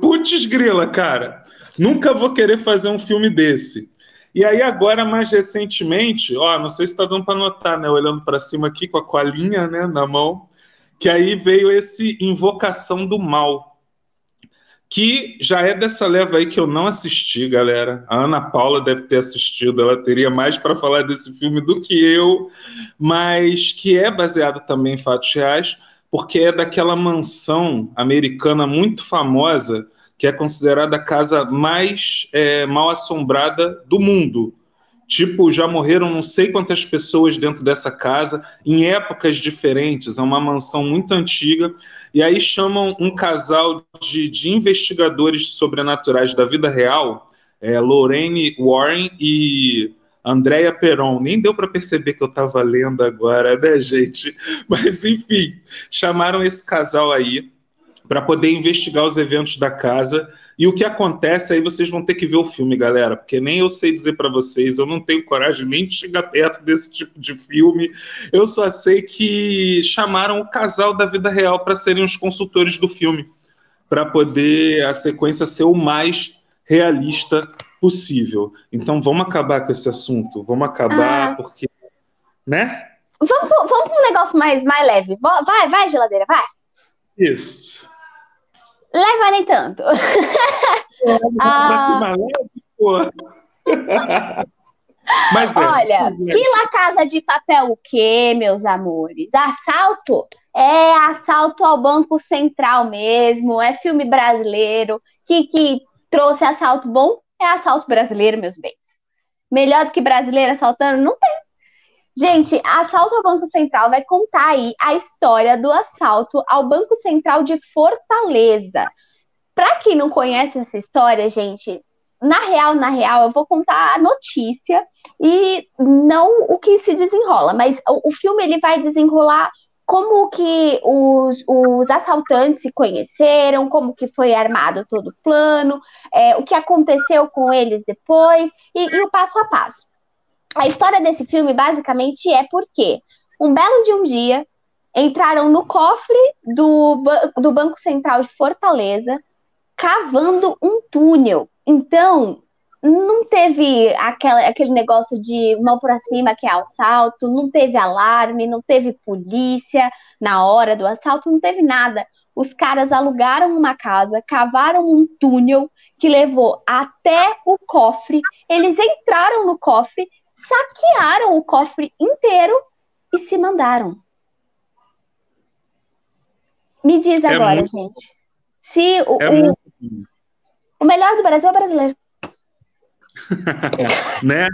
Putz grila, cara. Nunca vou querer fazer um filme desse. E aí agora, mais recentemente, ó, não sei se está dando para notar, né, olhando para cima aqui com a colinha, né, na mão, que aí veio esse Invocação do Mal, que já é dessa leva aí que eu não assisti, galera. A Ana Paula deve ter assistido, ela teria mais para falar desse filme do que eu, mas que é baseado também em fatos reais, porque é daquela mansão americana muito famosa, que é considerada a casa mais é, mal assombrada do mundo. Tipo, já morreram não sei quantas pessoas dentro dessa casa, em épocas diferentes, é uma mansão muito antiga, e aí chamam um casal de, de investigadores sobrenaturais da vida real, é, Lorraine Warren e Andrea Peron. Nem deu para perceber que eu estava lendo agora, né, gente? *laughs* Mas, enfim, chamaram esse casal aí para poder investigar os eventos da casa e o que acontece, aí vocês vão ter que ver o filme, galera, porque nem eu sei dizer para vocês, eu não tenho coragem nem de chegar perto desse tipo de filme. Eu só sei que chamaram o casal da vida real para serem os consultores do filme, para poder a sequência ser o mais realista possível. Então vamos acabar com esse assunto, vamos acabar, ah. porque. Né?
Vamos, vamos para um negócio mais, mais leve. Vai, vai, geladeira, vai.
Isso.
Leva nem tanto. *laughs*
ah...
Mas é. Olha, Vila Casa de Papel o quê, meus amores? Assalto? É assalto ao Banco Central mesmo, é filme brasileiro. Que, que trouxe assalto bom? É assalto brasileiro, meus bens. Melhor do que brasileiro assaltando? Não tem. Gente, assalto ao Banco Central vai contar aí a história do assalto ao Banco Central de Fortaleza. Para quem não conhece essa história, gente, na real, na real, eu vou contar a notícia e não o que se desenrola, mas o, o filme ele vai desenrolar como que os, os, assaltantes se conheceram, como que foi armado todo o plano, é, o que aconteceu com eles depois e, e o passo a passo. A história desse filme basicamente é porque um belo de um dia entraram no cofre do, do Banco Central de Fortaleza cavando um túnel. Então, não teve aquela, aquele negócio de mão para cima que é assalto, não teve alarme, não teve polícia na hora do assalto, não teve nada. Os caras alugaram uma casa, cavaram um túnel que levou até o cofre. Eles entraram no cofre, saquearam o cofre inteiro e se mandaram. Me diz é agora, muito... gente. Se o, é o, o melhor do Brasil é o brasileiro. *laughs*
né?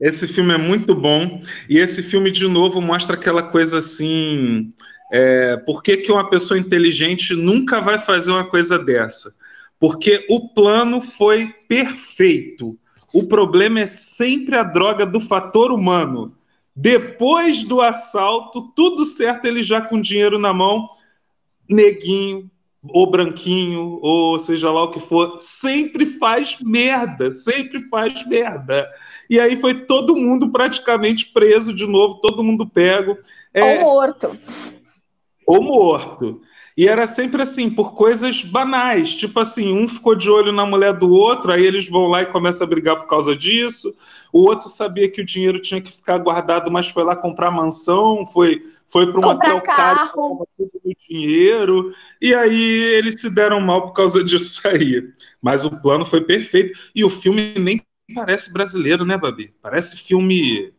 Esse filme é muito bom. E esse filme, de novo, mostra aquela coisa assim. É, por que, que uma pessoa inteligente nunca vai fazer uma coisa dessa? Porque o plano foi perfeito. O problema é sempre a droga do fator humano. Depois do assalto, tudo certo, ele já com dinheiro na mão, neguinho, ou branquinho, ou seja lá o que for, sempre faz merda, sempre faz merda. E aí foi todo mundo praticamente preso de novo, todo mundo pego.
É... Ou morto.
Ou morto. E era sempre assim, por coisas banais. Tipo assim, um ficou de olho na mulher do outro, aí eles vão lá e começam a brigar por causa disso. O outro sabia que o dinheiro tinha que ficar guardado, mas foi lá comprar mansão, foi, foi para um hotel caro, o dinheiro. E aí eles se deram mal por causa *laughs* disso aí. Mas o plano foi perfeito. E o filme nem parece brasileiro, né, Babi? Parece filme,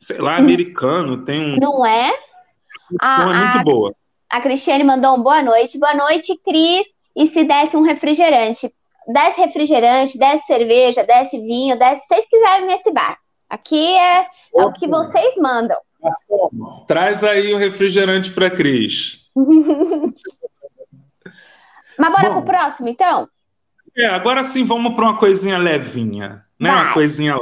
sei lá, americano. Tem um.
Não é?
A, é muito a, boa.
A Cristiane mandou um boa noite. Boa noite, Cris. E se desse um refrigerante? Desce refrigerante, desce cerveja, desce vinho, desce se vocês quiserem nesse bar. Aqui é, é o que vocês mandam.
Traz aí o refrigerante para Cris. *laughs*
Mas bora Bom, pro próximo, então?
É, agora sim vamos para uma coisinha levinha, né? Vai. Uma coisinha.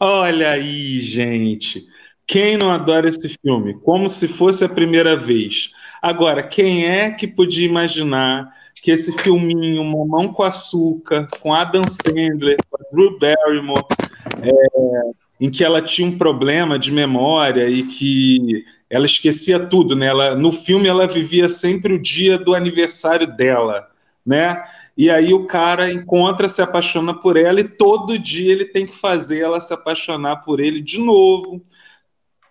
Olha aí, gente. Quem não adora esse filme? Como se fosse a primeira vez. Agora, quem é que podia imaginar que esse filminho, Mamão com Açúcar, com Adam Sandler, com a Drew Barrymore, é, em que ela tinha um problema de memória e que ela esquecia tudo, né? Ela, no filme ela vivia sempre o dia do aniversário dela, né? E aí o cara encontra, se apaixona por ela e todo dia ele tem que fazer ela se apaixonar por ele de novo.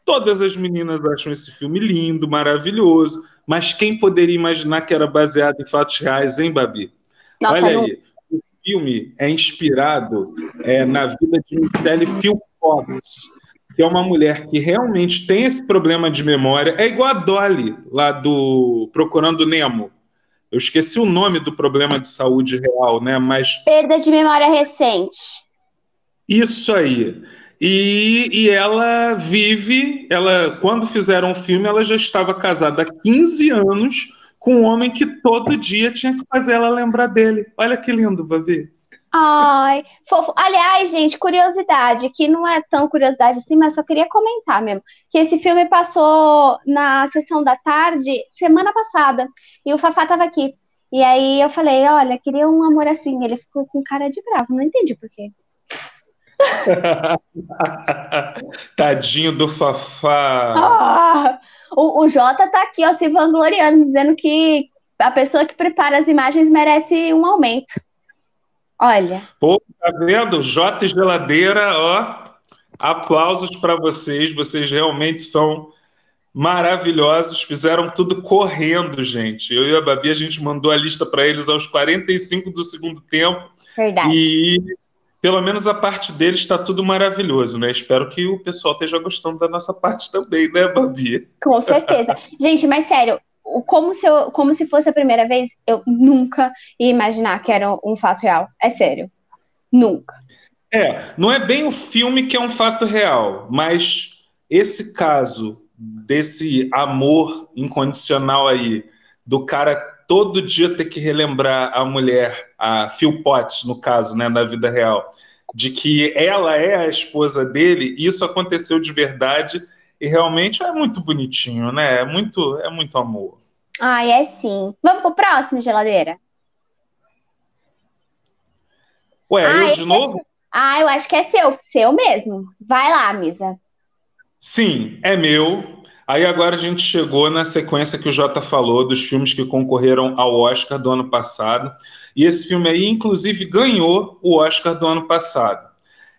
Todas as meninas acham esse filme lindo, maravilhoso, mas quem poderia imaginar que era baseado em fatos reais, hein, Babi? Nossa, Olha não... aí, o filme é inspirado é, na vida de Michelle Philpott, que é uma mulher que realmente tem esse problema de memória. É igual a Dolly, lá do Procurando Nemo. Eu esqueci o nome do problema de saúde real, né? Mas.
Perda de memória recente.
Isso aí. E, e ela vive, ela quando fizeram o filme, ela já estava casada há 15 anos com um homem que todo dia tinha que fazer ela lembrar dele. Olha que lindo, Babi.
Ai, fofo. Aliás, gente, curiosidade, que não é tão curiosidade assim, mas só queria comentar mesmo. Que esse filme passou na sessão da tarde semana passada. E o Fafá tava aqui. E aí eu falei, olha, queria um amor assim. Ele ficou com cara de bravo, não entendi por quê. *laughs*
Tadinho do Fafá.
Ah, o, o Jota tá aqui, ó, se vangloriando, dizendo que a pessoa que prepara as imagens merece um aumento. Olha.
Pô, tá vendo? Jota Geladeira, ó. Aplausos para vocês. Vocês realmente são maravilhosos. Fizeram tudo correndo, gente. Eu e a Babi, a gente mandou a lista para eles aos 45 do segundo tempo.
Verdade.
E pelo menos a parte deles está tudo maravilhoso, né? Espero que o pessoal esteja gostando da nossa parte também, né, Babi?
Com certeza. *laughs* Gente, mas sério, como se, eu, como se fosse a primeira vez, eu nunca ia imaginar que era um fato real. É sério. Nunca.
É, não é bem o filme que é um fato real, mas esse caso desse amor incondicional aí, do cara todo dia ter que relembrar a mulher, a Phil Potts, no caso, né, na vida real, de que ela é a esposa dele, isso aconteceu de verdade e realmente é muito bonitinho, né? É muito, é muito amor.
Ai, é sim. Vamos pro próximo, geladeira?
Ué, ah, eu de é novo? É...
Ah, eu acho que é seu, seu mesmo. Vai lá, Misa.
Sim, é meu. Aí agora a gente chegou na sequência que o Jota falou dos filmes que concorreram ao Oscar do ano passado. E esse filme aí, inclusive, ganhou o Oscar do ano passado.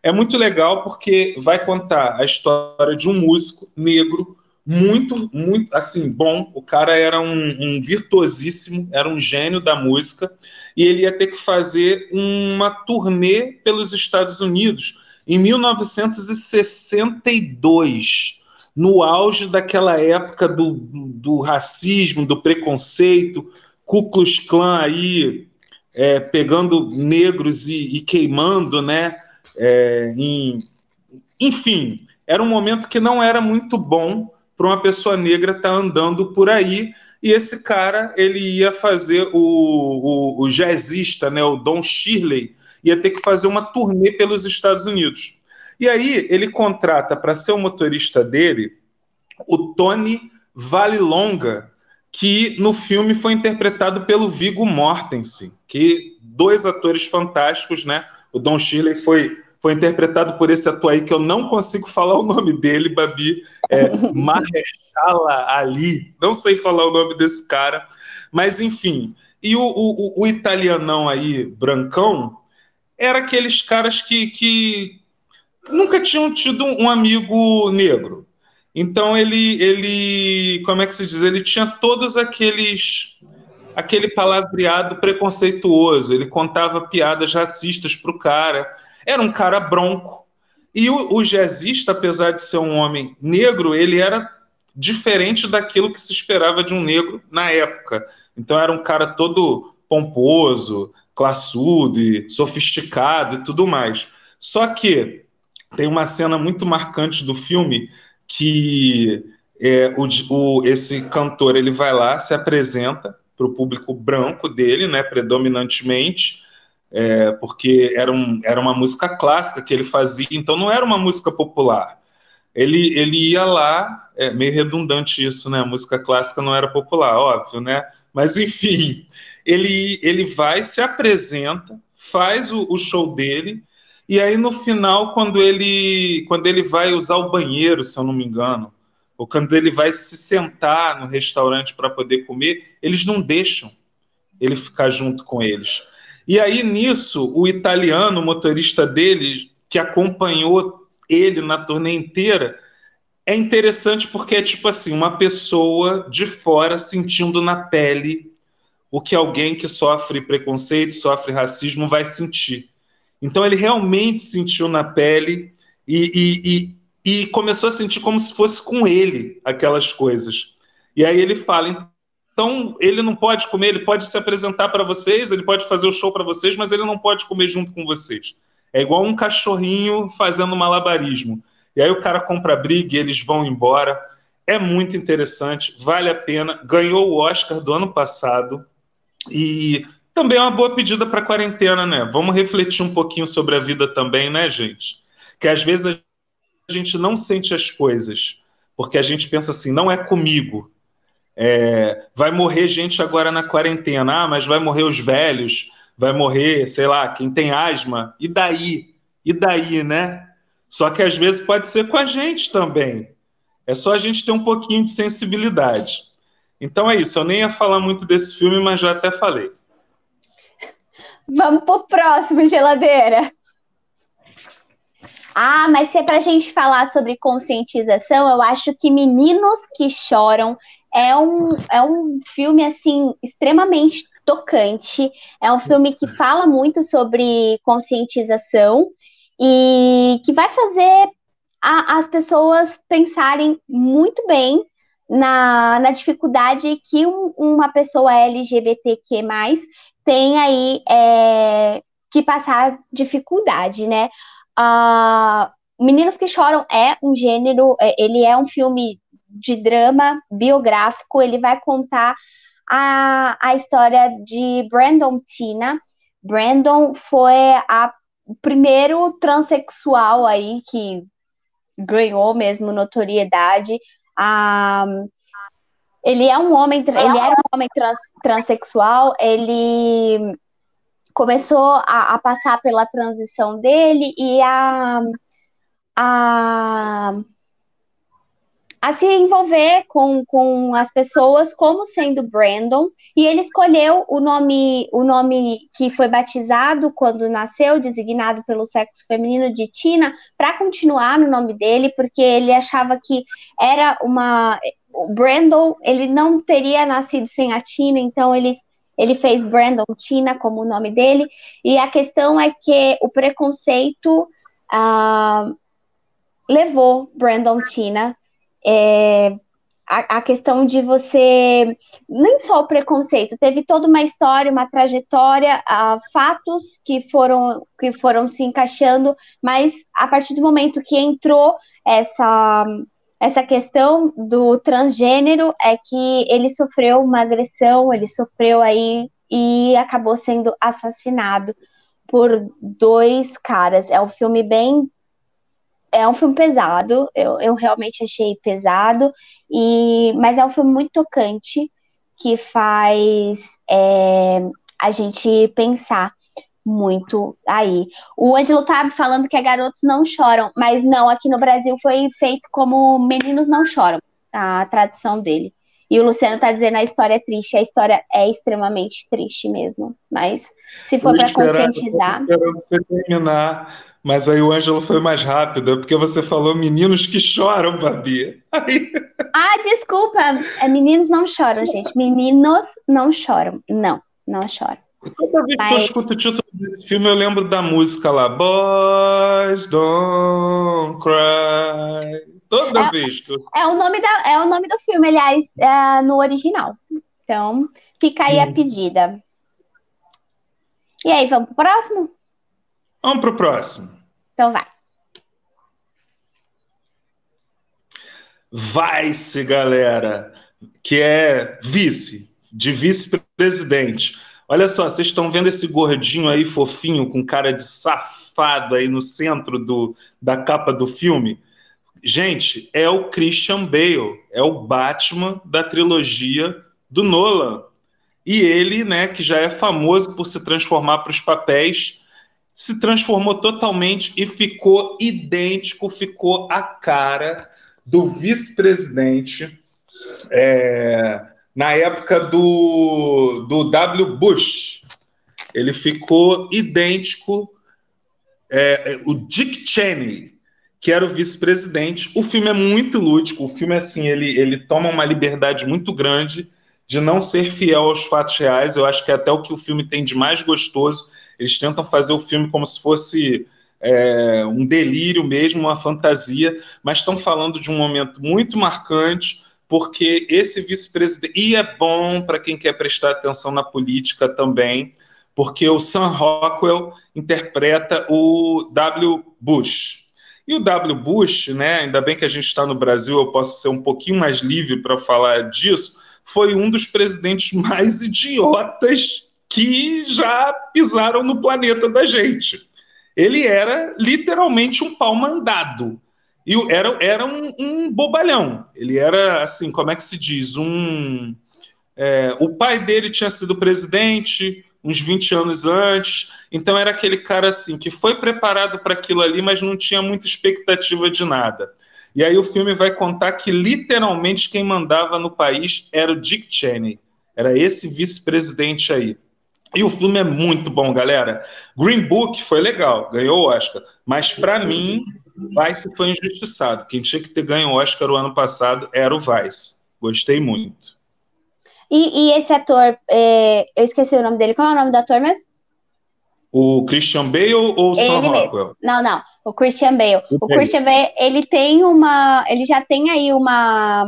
É muito legal porque vai contar a história de um músico negro muito, muito, assim, bom. O cara era um, um virtuosíssimo, era um gênio da música, e ele ia ter que fazer uma turnê pelos Estados Unidos em 1962 no auge daquela época do, do racismo, do preconceito, Ku Klux Klan aí é, pegando negros e, e queimando, né? É, em, enfim, era um momento que não era muito bom para uma pessoa negra estar tá andando por aí. E esse cara, ele ia fazer o, o, o jazzista, né, o Don Shirley, ia ter que fazer uma turnê pelos Estados Unidos. E aí ele contrata para ser o motorista dele o Tony Valilonga, que no filme foi interpretado pelo Viggo Mortensen, que dois atores fantásticos, né? O Don Shirley foi foi interpretado por esse ator aí que eu não consigo falar o nome dele, Babi, é *laughs* Mahershala Ali. Não sei falar o nome desse cara, mas enfim. E o, o, o italianão aí, brancão, era aqueles caras que, que nunca tinham tido um amigo negro. Então ele, ele, como é que se diz? Ele tinha todos aqueles aquele palavreado preconceituoso. Ele contava piadas racistas para o cara. Era um cara bronco. E o, o jazzista, apesar de ser um homem negro, ele era diferente daquilo que se esperava de um negro na época. Então era um cara todo pomposo, classudo e sofisticado e tudo mais. Só que tem uma cena muito marcante do filme que é, o, o, esse cantor ele vai lá, se apresenta para o público branco dele, né, predominantemente, é, porque era, um, era uma música clássica que ele fazia, então não era uma música popular. Ele, ele ia lá, é meio redundante isso, né? A música clássica não era popular, óbvio, né? Mas enfim, ele, ele vai, se apresenta, faz o, o show dele, e aí no final, quando ele, quando ele vai usar o banheiro, se eu não me engano, ou quando ele vai se sentar no restaurante para poder comer, eles não deixam ele ficar junto com eles. E aí nisso, o italiano, o motorista dele, que acompanhou ele na turnê inteira, é interessante porque é tipo assim, uma pessoa de fora sentindo na pele o que alguém que sofre preconceito, sofre racismo vai sentir. Então ele realmente sentiu na pele e, e, e, e começou a sentir como se fosse com ele aquelas coisas. E aí ele fala, então ele não pode comer, ele pode se apresentar para vocês, ele pode fazer o show para vocês, mas ele não pode comer junto com vocês. É igual um cachorrinho fazendo malabarismo. E aí o cara compra briga e eles vão embora. É muito interessante, vale a pena. Ganhou o Oscar do ano passado. E também é uma boa pedida para quarentena, né? Vamos refletir um pouquinho sobre a vida também, né, gente? Que às vezes a gente não sente as coisas, porque a gente pensa assim, não é comigo. É, vai morrer gente agora na quarentena, ah, mas vai morrer os velhos, vai morrer, sei lá, quem tem asma, e daí? E daí, né? Só que às vezes pode ser com a gente também. É só a gente ter um pouquinho de sensibilidade. Então é isso, eu nem ia falar muito desse filme, mas já até falei.
Vamos pro próximo, geladeira. Ah, mas se é pra gente falar sobre conscientização, eu acho que Meninos que Choram é um, é um filme, assim, extremamente tocante. É um filme que fala muito sobre conscientização e que vai fazer a, as pessoas pensarem muito bem na, na dificuldade que um, uma pessoa LGBTQ tem aí é, que passar dificuldade, né? Uh, Meninos que Choram é um gênero, é, ele é um filme de drama biográfico, ele vai contar a, a história de Brandon Tina. Brandon foi a, o primeiro transexual aí que ganhou mesmo notoriedade. Um, ele é um homem, ele era um homem trans, transexual, ele começou a, a, passar pela transição dele e a, a, a se envolver com, com as pessoas como sendo Brandon. E ele escolheu o nome o nome que foi batizado quando nasceu designado pelo sexo feminino de Tina para continuar no nome dele porque ele achava que era uma o Brandon, ele não teria nascido sem a Tina, então ele, ele fez Brandon Tina como o nome dele, e a questão é que o preconceito uh, levou Brandon Tina, é, a, a, questão de você, nem só o preconceito, teve toda uma história, uma trajetória, uh, fatos que foram, que foram se encaixando, mas a partir do momento que entrou essa essa questão do transgênero é que ele sofreu uma agressão, ele sofreu aí e acabou sendo assassinado por dois caras. É um filme bem. É um filme pesado, eu, eu realmente achei pesado, e mas é um filme muito tocante que faz é, a gente pensar muito aí. O Ângelo tá falando que é garotos não choram, mas não, aqui no Brasil foi feito como meninos não choram, a tradução dele. E o Luciano tá dizendo a história é triste, a história é extremamente triste mesmo. Mas se for para conscientizar.
Eu você terminar, mas aí o Ângelo foi mais rápido, porque você falou meninos que choram, Babi. Aí... *laughs*
Ah, desculpa, é, meninos não choram, gente. Meninos não choram. Não, não choram.
Toda vez que eu escuto o título desse filme, eu lembro da música lá, Boys Don't Cry. Toda
é,
vez que eu...
é o nome da É o nome do filme, aliás, é no original. Então, fica aí hum. a pedida. E aí, vamos pro próximo?
Vamos pro próximo.
Então vai.
Vice, galera, que é vice, de vice-presidente. Olha só, vocês estão vendo esse gordinho aí fofinho com cara de safado aí no centro do, da capa do filme? Gente, é o Christian Bale, é o Batman da trilogia do Nolan. E ele, né, que já é famoso por se transformar para os papéis, se transformou totalmente e ficou idêntico, ficou a cara do vice-presidente é, na época do, do W. Bush. Ele ficou idêntico. É, é, o Dick Cheney, que era o vice-presidente. O filme é muito lúdico, o filme, assim, ele, ele toma uma liberdade muito grande de não ser fiel aos fatos reais. Eu acho que é até o que o filme tem de mais gostoso. Eles tentam fazer o filme como se fosse é, um delírio mesmo, uma fantasia, mas estão falando de um momento muito marcante porque esse vice-presidente. E é bom para quem quer prestar atenção na política também, porque o Sam Rockwell interpreta o W. Bush. E o W. Bush, né, ainda bem que a gente está no Brasil, eu posso ser um pouquinho mais livre para falar disso, foi um dos presidentes *laughs* mais idiotas que já pisaram no planeta da gente. Ele era literalmente um pau mandado e era, era um, um, bobalhão. Ele era, assim, como é que se diz? Um. É, o pai dele tinha sido presidente uns 20 anos antes, então era aquele cara assim que foi preparado para aquilo ali, mas não tinha muita expectativa de nada. E aí o filme vai contar que literalmente quem mandava no país era o Dick Cheney, era esse vice-presidente aí. E o filme é muito bom, galera. Green Book foi legal, ganhou o Oscar, mas para mim Vice foi injustiçado. Quem tinha que ter ganho o Oscar o ano passado era o Vice. Gostei muito.
E, e esse ator, é, eu esqueci o nome dele. Qual é o nome do ator mesmo?
O Christian Bale ou o Sam Rockwell?
Não, não. O Christian Bale. O, o Christian Bale, ele tem uma. Ele já tem aí uma.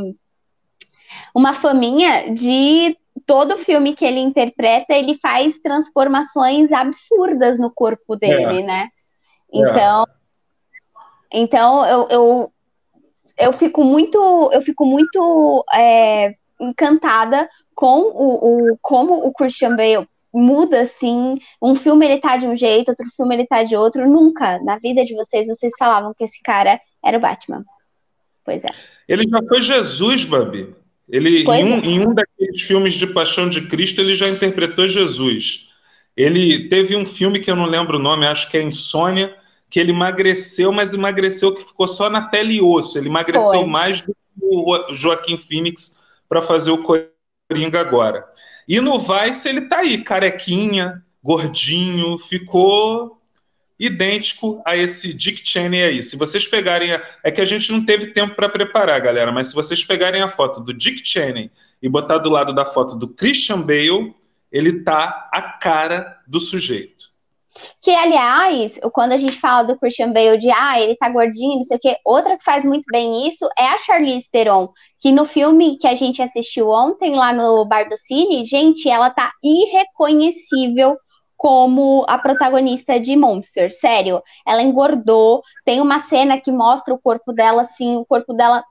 Uma faminha de todo filme que ele interpreta, ele faz transformações absurdas no corpo dele, é. né? Então. É então eu, eu, eu fico muito, eu fico muito é, encantada com o, o como o Christian Bale muda assim. Um filme ele tá de um jeito, outro filme ele tá de outro. Nunca na vida de vocês vocês falavam que esse cara era o Batman. Pois é.
Ele já foi Jesus, Babi. Ele, em um, é. em um daqueles filmes de Paixão de Cristo, ele já interpretou Jesus. Ele teve um filme que eu não lembro o nome, acho que é Insônia, que ele emagreceu, mas emagreceu que ficou só na pele e osso. Ele emagreceu Foi. mais do que o Joaquim Phoenix para fazer o Coringa agora. E no Vice ele tá aí, carequinha, gordinho, ficou idêntico a esse Dick Cheney aí. Se vocês pegarem. A... É que a gente não teve tempo para preparar, galera, mas se vocês pegarem a foto do Dick Cheney e botar do lado da foto do Christian Bale, ele tá a cara do sujeito.
Que, aliás, quando a gente fala do Christian Bale de ah, ele tá gordinho, não sei o quê, outra que faz muito bem isso é a Charlize Theron, que no filme que a gente assistiu ontem lá no Bar do Cine, gente, ela tá irreconhecível como a protagonista de Monster, sério. Ela engordou, tem uma cena que mostra o corpo dela assim, o corpo dela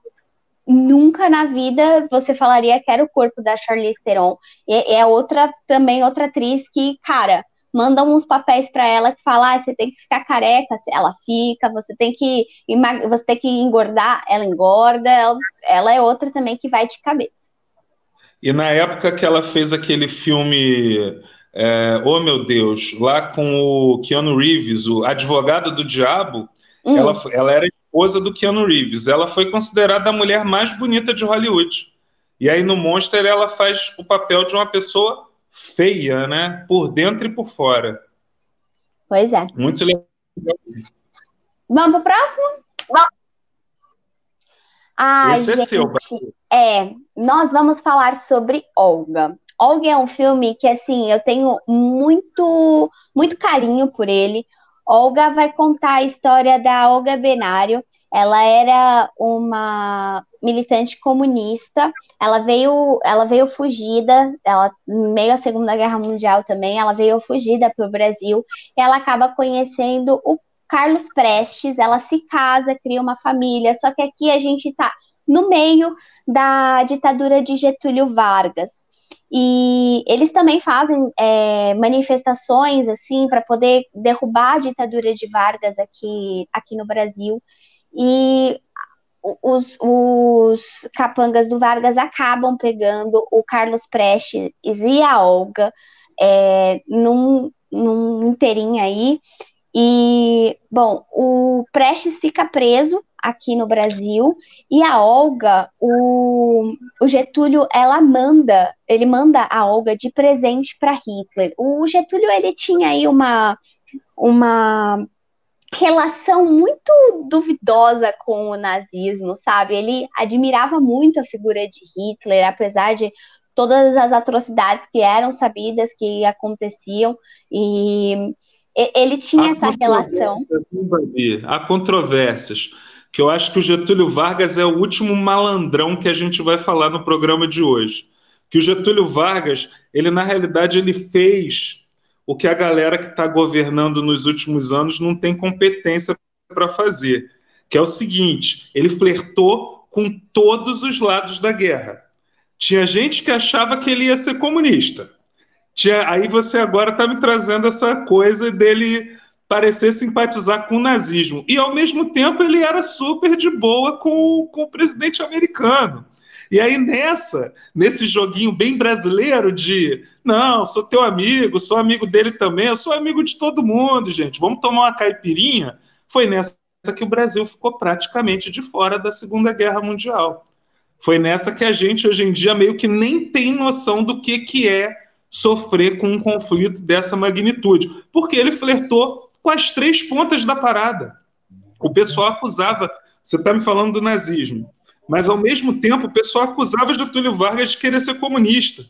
nunca na vida você falaria que era o corpo da Charlize Theron. E é outra também outra atriz que, cara, mandam uns papéis para ela que falam, ah, você tem que ficar careca, ela fica, você tem que você tem que engordar, ela engorda, ela, ela é outra também que vai de cabeça.
E na época que ela fez aquele filme é, oh meu Deus, lá com o Keanu Reeves, o advogado do diabo, hum. ela, ela era esposa do Keanu Reeves. Ela foi considerada a mulher mais bonita de Hollywood. E aí no Monster ela faz o papel de uma pessoa feia, né? Por dentro e por fora.
Pois é.
Muito legal.
Vamos pro próximo? Vamos. Ai,
Esse
gente,
é seu.
É, nós vamos falar sobre Olga. Olga é um filme que, assim, eu tenho muito, muito carinho por ele. Olga vai contar a história da Olga Benário. Ela era uma militante comunista. Ela veio, ela veio fugida. Ela meio à Segunda Guerra Mundial também. Ela veio fugida para o Brasil. E ela acaba conhecendo o Carlos Prestes. Ela se casa, cria uma família. Só que aqui a gente está no meio da ditadura de Getúlio Vargas. E eles também fazem é, manifestações assim para poder derrubar a ditadura de Vargas aqui, aqui no Brasil. E os, os capangas do Vargas acabam pegando o Carlos Prestes e a Olga é, num, num inteirinho aí. E, bom, o Prestes fica preso aqui no Brasil e a Olga, o, o Getúlio, ela manda, ele manda a Olga de presente para Hitler. O Getúlio, ele tinha aí uma, uma relação muito duvidosa com o nazismo, sabe? Ele admirava muito a figura de Hitler, apesar de todas as atrocidades que eram sabidas que aconteciam e ele tinha há essa relação.
Há controvérsias, que eu acho que o Getúlio Vargas é o último malandrão que a gente vai falar no programa de hoje. Que o Getúlio Vargas, ele na realidade ele fez o que a galera que está governando nos últimos anos não tem competência para fazer, que é o seguinte: ele flertou com todos os lados da guerra. Tinha gente que achava que ele ia ser comunista. Tinha, aí você agora está me trazendo essa coisa dele parecer simpatizar com o nazismo. E, ao mesmo tempo, ele era super de boa com, com o presidente americano. E aí, nessa, nesse joguinho bem brasileiro de não, sou teu amigo, sou amigo dele também, eu sou amigo de todo mundo, gente. Vamos tomar uma caipirinha. Foi nessa que o Brasil ficou praticamente de fora da Segunda Guerra Mundial. Foi nessa que a gente, hoje em dia, meio que nem tem noção do que, que é sofrer com um conflito dessa magnitude, porque ele flertou com as três pontas da parada. O pessoal acusava, você está me falando do nazismo, mas ao mesmo tempo o pessoal acusava Getúlio Vargas de querer ser comunista.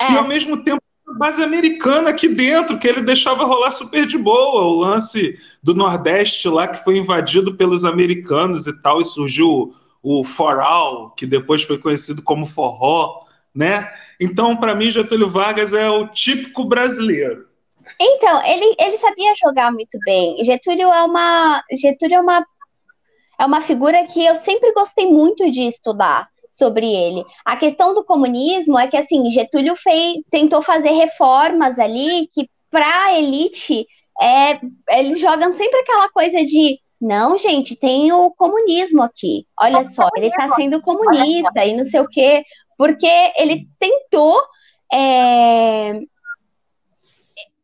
É. E ao mesmo tempo a base americana aqui dentro, que ele deixava rolar super de boa, o lance do Nordeste lá que foi invadido pelos americanos e tal, e surgiu o, o Foral, que depois foi conhecido como forró, né? Então, para mim, Getúlio Vargas é o típico brasileiro.
Então, ele, ele sabia jogar muito bem. Getúlio é uma Getúlio é uma é uma figura que eu sempre gostei muito de estudar sobre ele. A questão do comunismo é que assim, Getúlio fez, tentou fazer reformas ali que para a elite é, eles jogam sempre aquela coisa de não, gente, tem o comunismo aqui. Olha só, ele está sendo comunista e não sei o quê. Porque ele tentou é,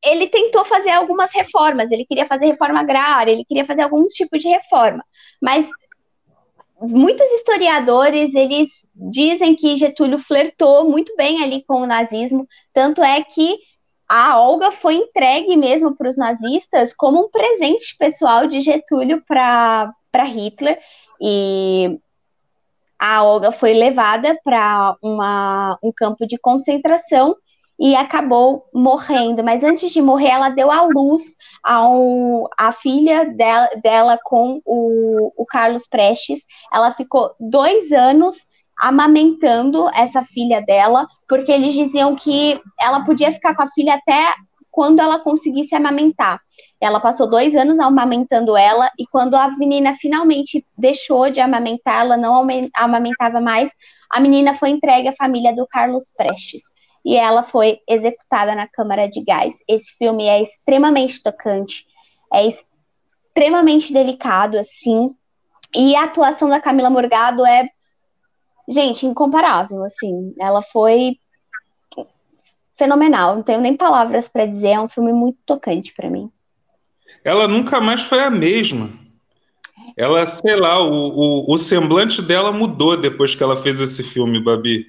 ele tentou fazer algumas reformas, ele queria fazer reforma agrária, ele queria fazer algum tipo de reforma, mas muitos historiadores eles dizem que Getúlio flertou muito bem ali com o nazismo, tanto é que a Olga foi entregue mesmo para os nazistas como um presente pessoal de Getúlio para Hitler. E a Olga foi levada para um campo de concentração e acabou morrendo. Mas antes de morrer, ela deu à luz ao, a filha dela, dela com o, o Carlos Prestes. Ela ficou dois anos amamentando essa filha dela, porque eles diziam que ela podia ficar com a filha até quando ela conseguisse amamentar. Ela passou dois anos amamentando ela, e quando a menina finalmente deixou de amamentar, ela não amamentava mais, a menina foi entregue à família do Carlos Prestes. E ela foi executada na Câmara de Gás. Esse filme é extremamente tocante, é extremamente delicado, assim. E a atuação da Camila Morgado é, gente, incomparável, assim. Ela foi fenomenal. Não tenho nem palavras para dizer. É um filme muito tocante para mim.
Ela nunca mais foi a mesma. Ela, sei lá, o, o, o, semblante dela mudou depois que ela fez esse filme, Babi.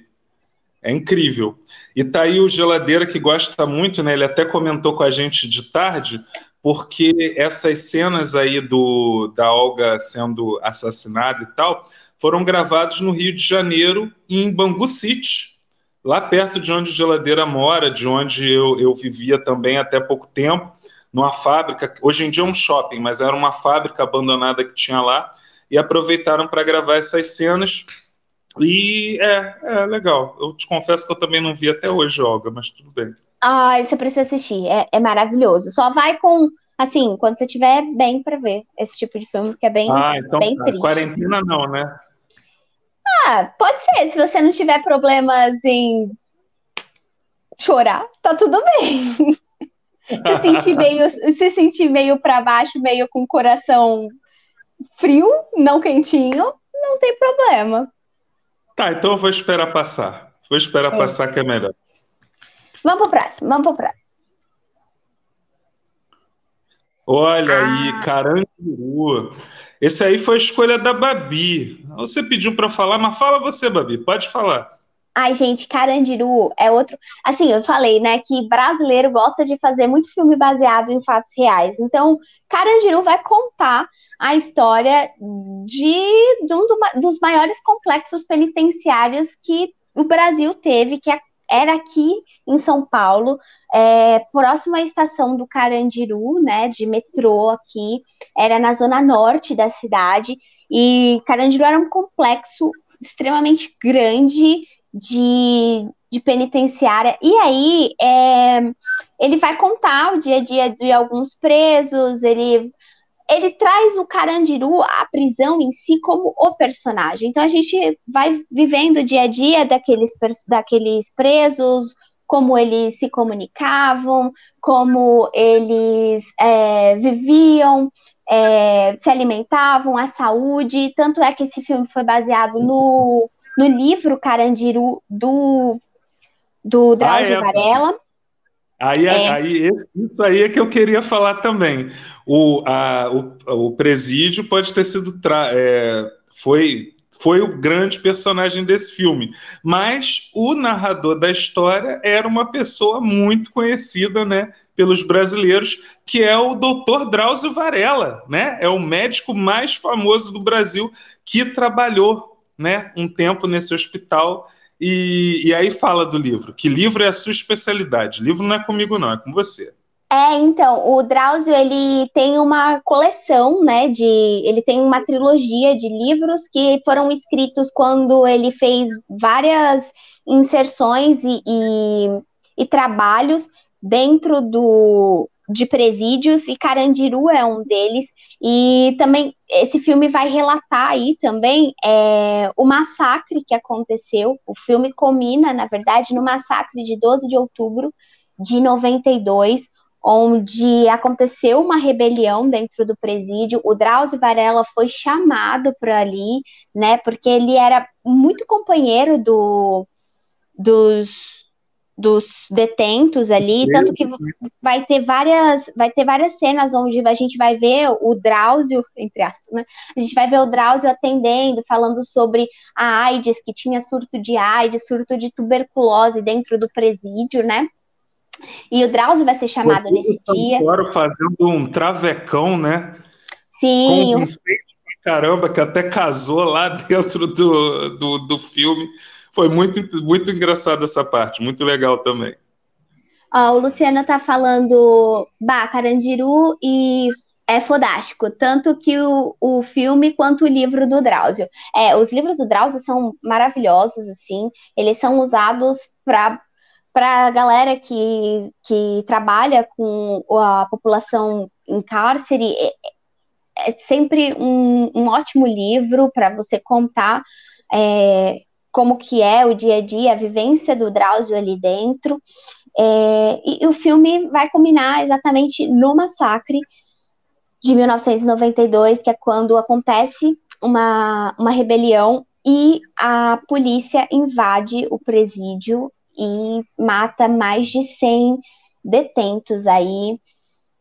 É incrível. E tá aí o Geladeira que gosta muito, né? Ele até comentou com a gente de tarde, porque essas cenas aí do, da Olga sendo assassinada e tal foram gravados no Rio de Janeiro, em Bangu City, lá perto de onde Geladeira mora, de onde eu, eu vivia também até pouco tempo numa fábrica, hoje em dia é um shopping, mas era uma fábrica abandonada que tinha lá, e aproveitaram para gravar essas cenas. E é, é legal. Eu te confesso que eu também não vi até hoje, Olga, mas tudo bem.
Ah, você precisa assistir, é, é maravilhoso. Só vai com, assim, quando você estiver bem para ver esse tipo de filme, que é bem, ah, então, bem tá. triste.
Quarentena não, né?
Ah, pode ser. Se você não tiver problemas em chorar, tá tudo bem. *laughs* se sentir meio, se sentir meio para baixo, meio com o coração frio, não quentinho, não tem problema.
Tá, então eu vou esperar passar. Vou esperar é. passar que é melhor.
Vamos pro próximo, vamos pro próximo.
Olha ah. aí, Carandiru. Esse aí foi a escolha da Babi. Você pediu para falar, mas fala você, Babi, pode falar.
Ai, gente, Carandiru é outro. Assim, eu falei, né, que brasileiro gosta de fazer muito filme baseado em fatos reais. Então, Carandiru vai contar a história de, de um dos maiores complexos penitenciários que o Brasil teve, que era aqui em São Paulo, é, próximo à estação do Carandiru, né, de metrô aqui, era na zona norte da cidade. E Carandiru era um complexo extremamente grande de, de penitenciária. E aí é, ele vai contar o dia a dia de alguns presos, ele, ele traz o Carandiru, a prisão em si, como o personagem. Então a gente vai vivendo o dia a dia daqueles, daqueles presos, como eles se comunicavam, como eles é, viviam, é, se alimentavam, a saúde. Tanto é que esse filme foi baseado no no livro Carandiru do, do Drauzio ah, é. Varela.
Aí, é. aí, isso aí é que eu queria falar também. O, a, o, o presídio pode ter sido. É, foi, foi o grande personagem desse filme. Mas o narrador da história era uma pessoa muito conhecida, né? Pelos brasileiros, que é o doutor Drauzio Varela, né? É o médico mais famoso do Brasil que trabalhou né, um tempo nesse hospital e, e aí fala do livro. Que livro é a sua especialidade? Livro não é comigo não, é com você.
É, então, o Drauzio, ele tem uma coleção, né, de, ele tem uma trilogia de livros que foram escritos quando ele fez várias inserções e, e, e trabalhos dentro do, de presídios e Carandiru é um deles. E também esse filme vai relatar aí também é, o massacre que aconteceu. O filme culmina, na verdade, no massacre de 12 de outubro de 92, onde aconteceu uma rebelião dentro do presídio. O Drauzio Varela foi chamado para ali, né? Porque ele era muito companheiro do, dos dos detentos ali, tanto que vai ter várias, vai ter várias cenas onde a gente vai ver o Drauzio, entre aspas, né? A gente vai ver o Drauzio atendendo, falando sobre a AIDS, que tinha surto de AIDS, surto de tuberculose dentro do presídio, né? E o Drauzio vai ser chamado nesse dia.
Agora fazendo um travecão, né?
Sim.
Com caramba, que até casou lá *laughs* dentro do, do, do filme. Foi muito, muito engraçado essa parte, muito legal também.
Ó, o Luciano tá falando Bah, Carandiru e é fodástico, tanto que o, o filme quanto o livro do Drauzio. É, os livros do Drauzio são maravilhosos, assim, eles são usados para para a galera que, que trabalha com a população em cárcere, é, é sempre um, um ótimo livro para você contar é, como que é o dia a dia, a vivência do Drauzio ali dentro. É, e, e, o filme vai culminar exatamente no massacre de 1992, que é quando acontece uma, uma rebelião e a polícia invade o presídio e mata mais de 100 detentos aí.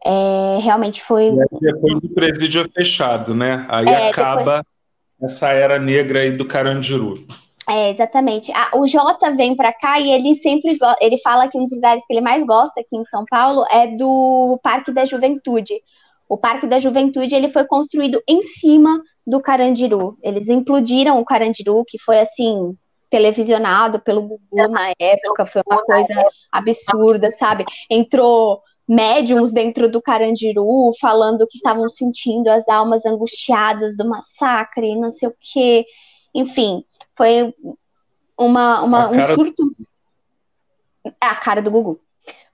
É, realmente foi.
depois o presídio é fechado, né? Aí é, acaba depois... essa era negra aí do Carandiru.
É, exatamente. Ah, o Jota vem para cá e ele sempre ele fala que um dos lugares que ele mais gosta aqui em São Paulo é do Parque da Juventude. O Parque da Juventude ele foi construído em cima do Carandiru. Eles implodiram o Carandiru, que foi assim televisionado pelo Gugu na época, foi uma coisa absurda, sabe? Entrou médiums dentro do Carandiru falando que estavam sentindo as almas angustiadas do massacre, não sei o quê. Enfim, foi uma, uma um surto. Do... A cara do Gugu.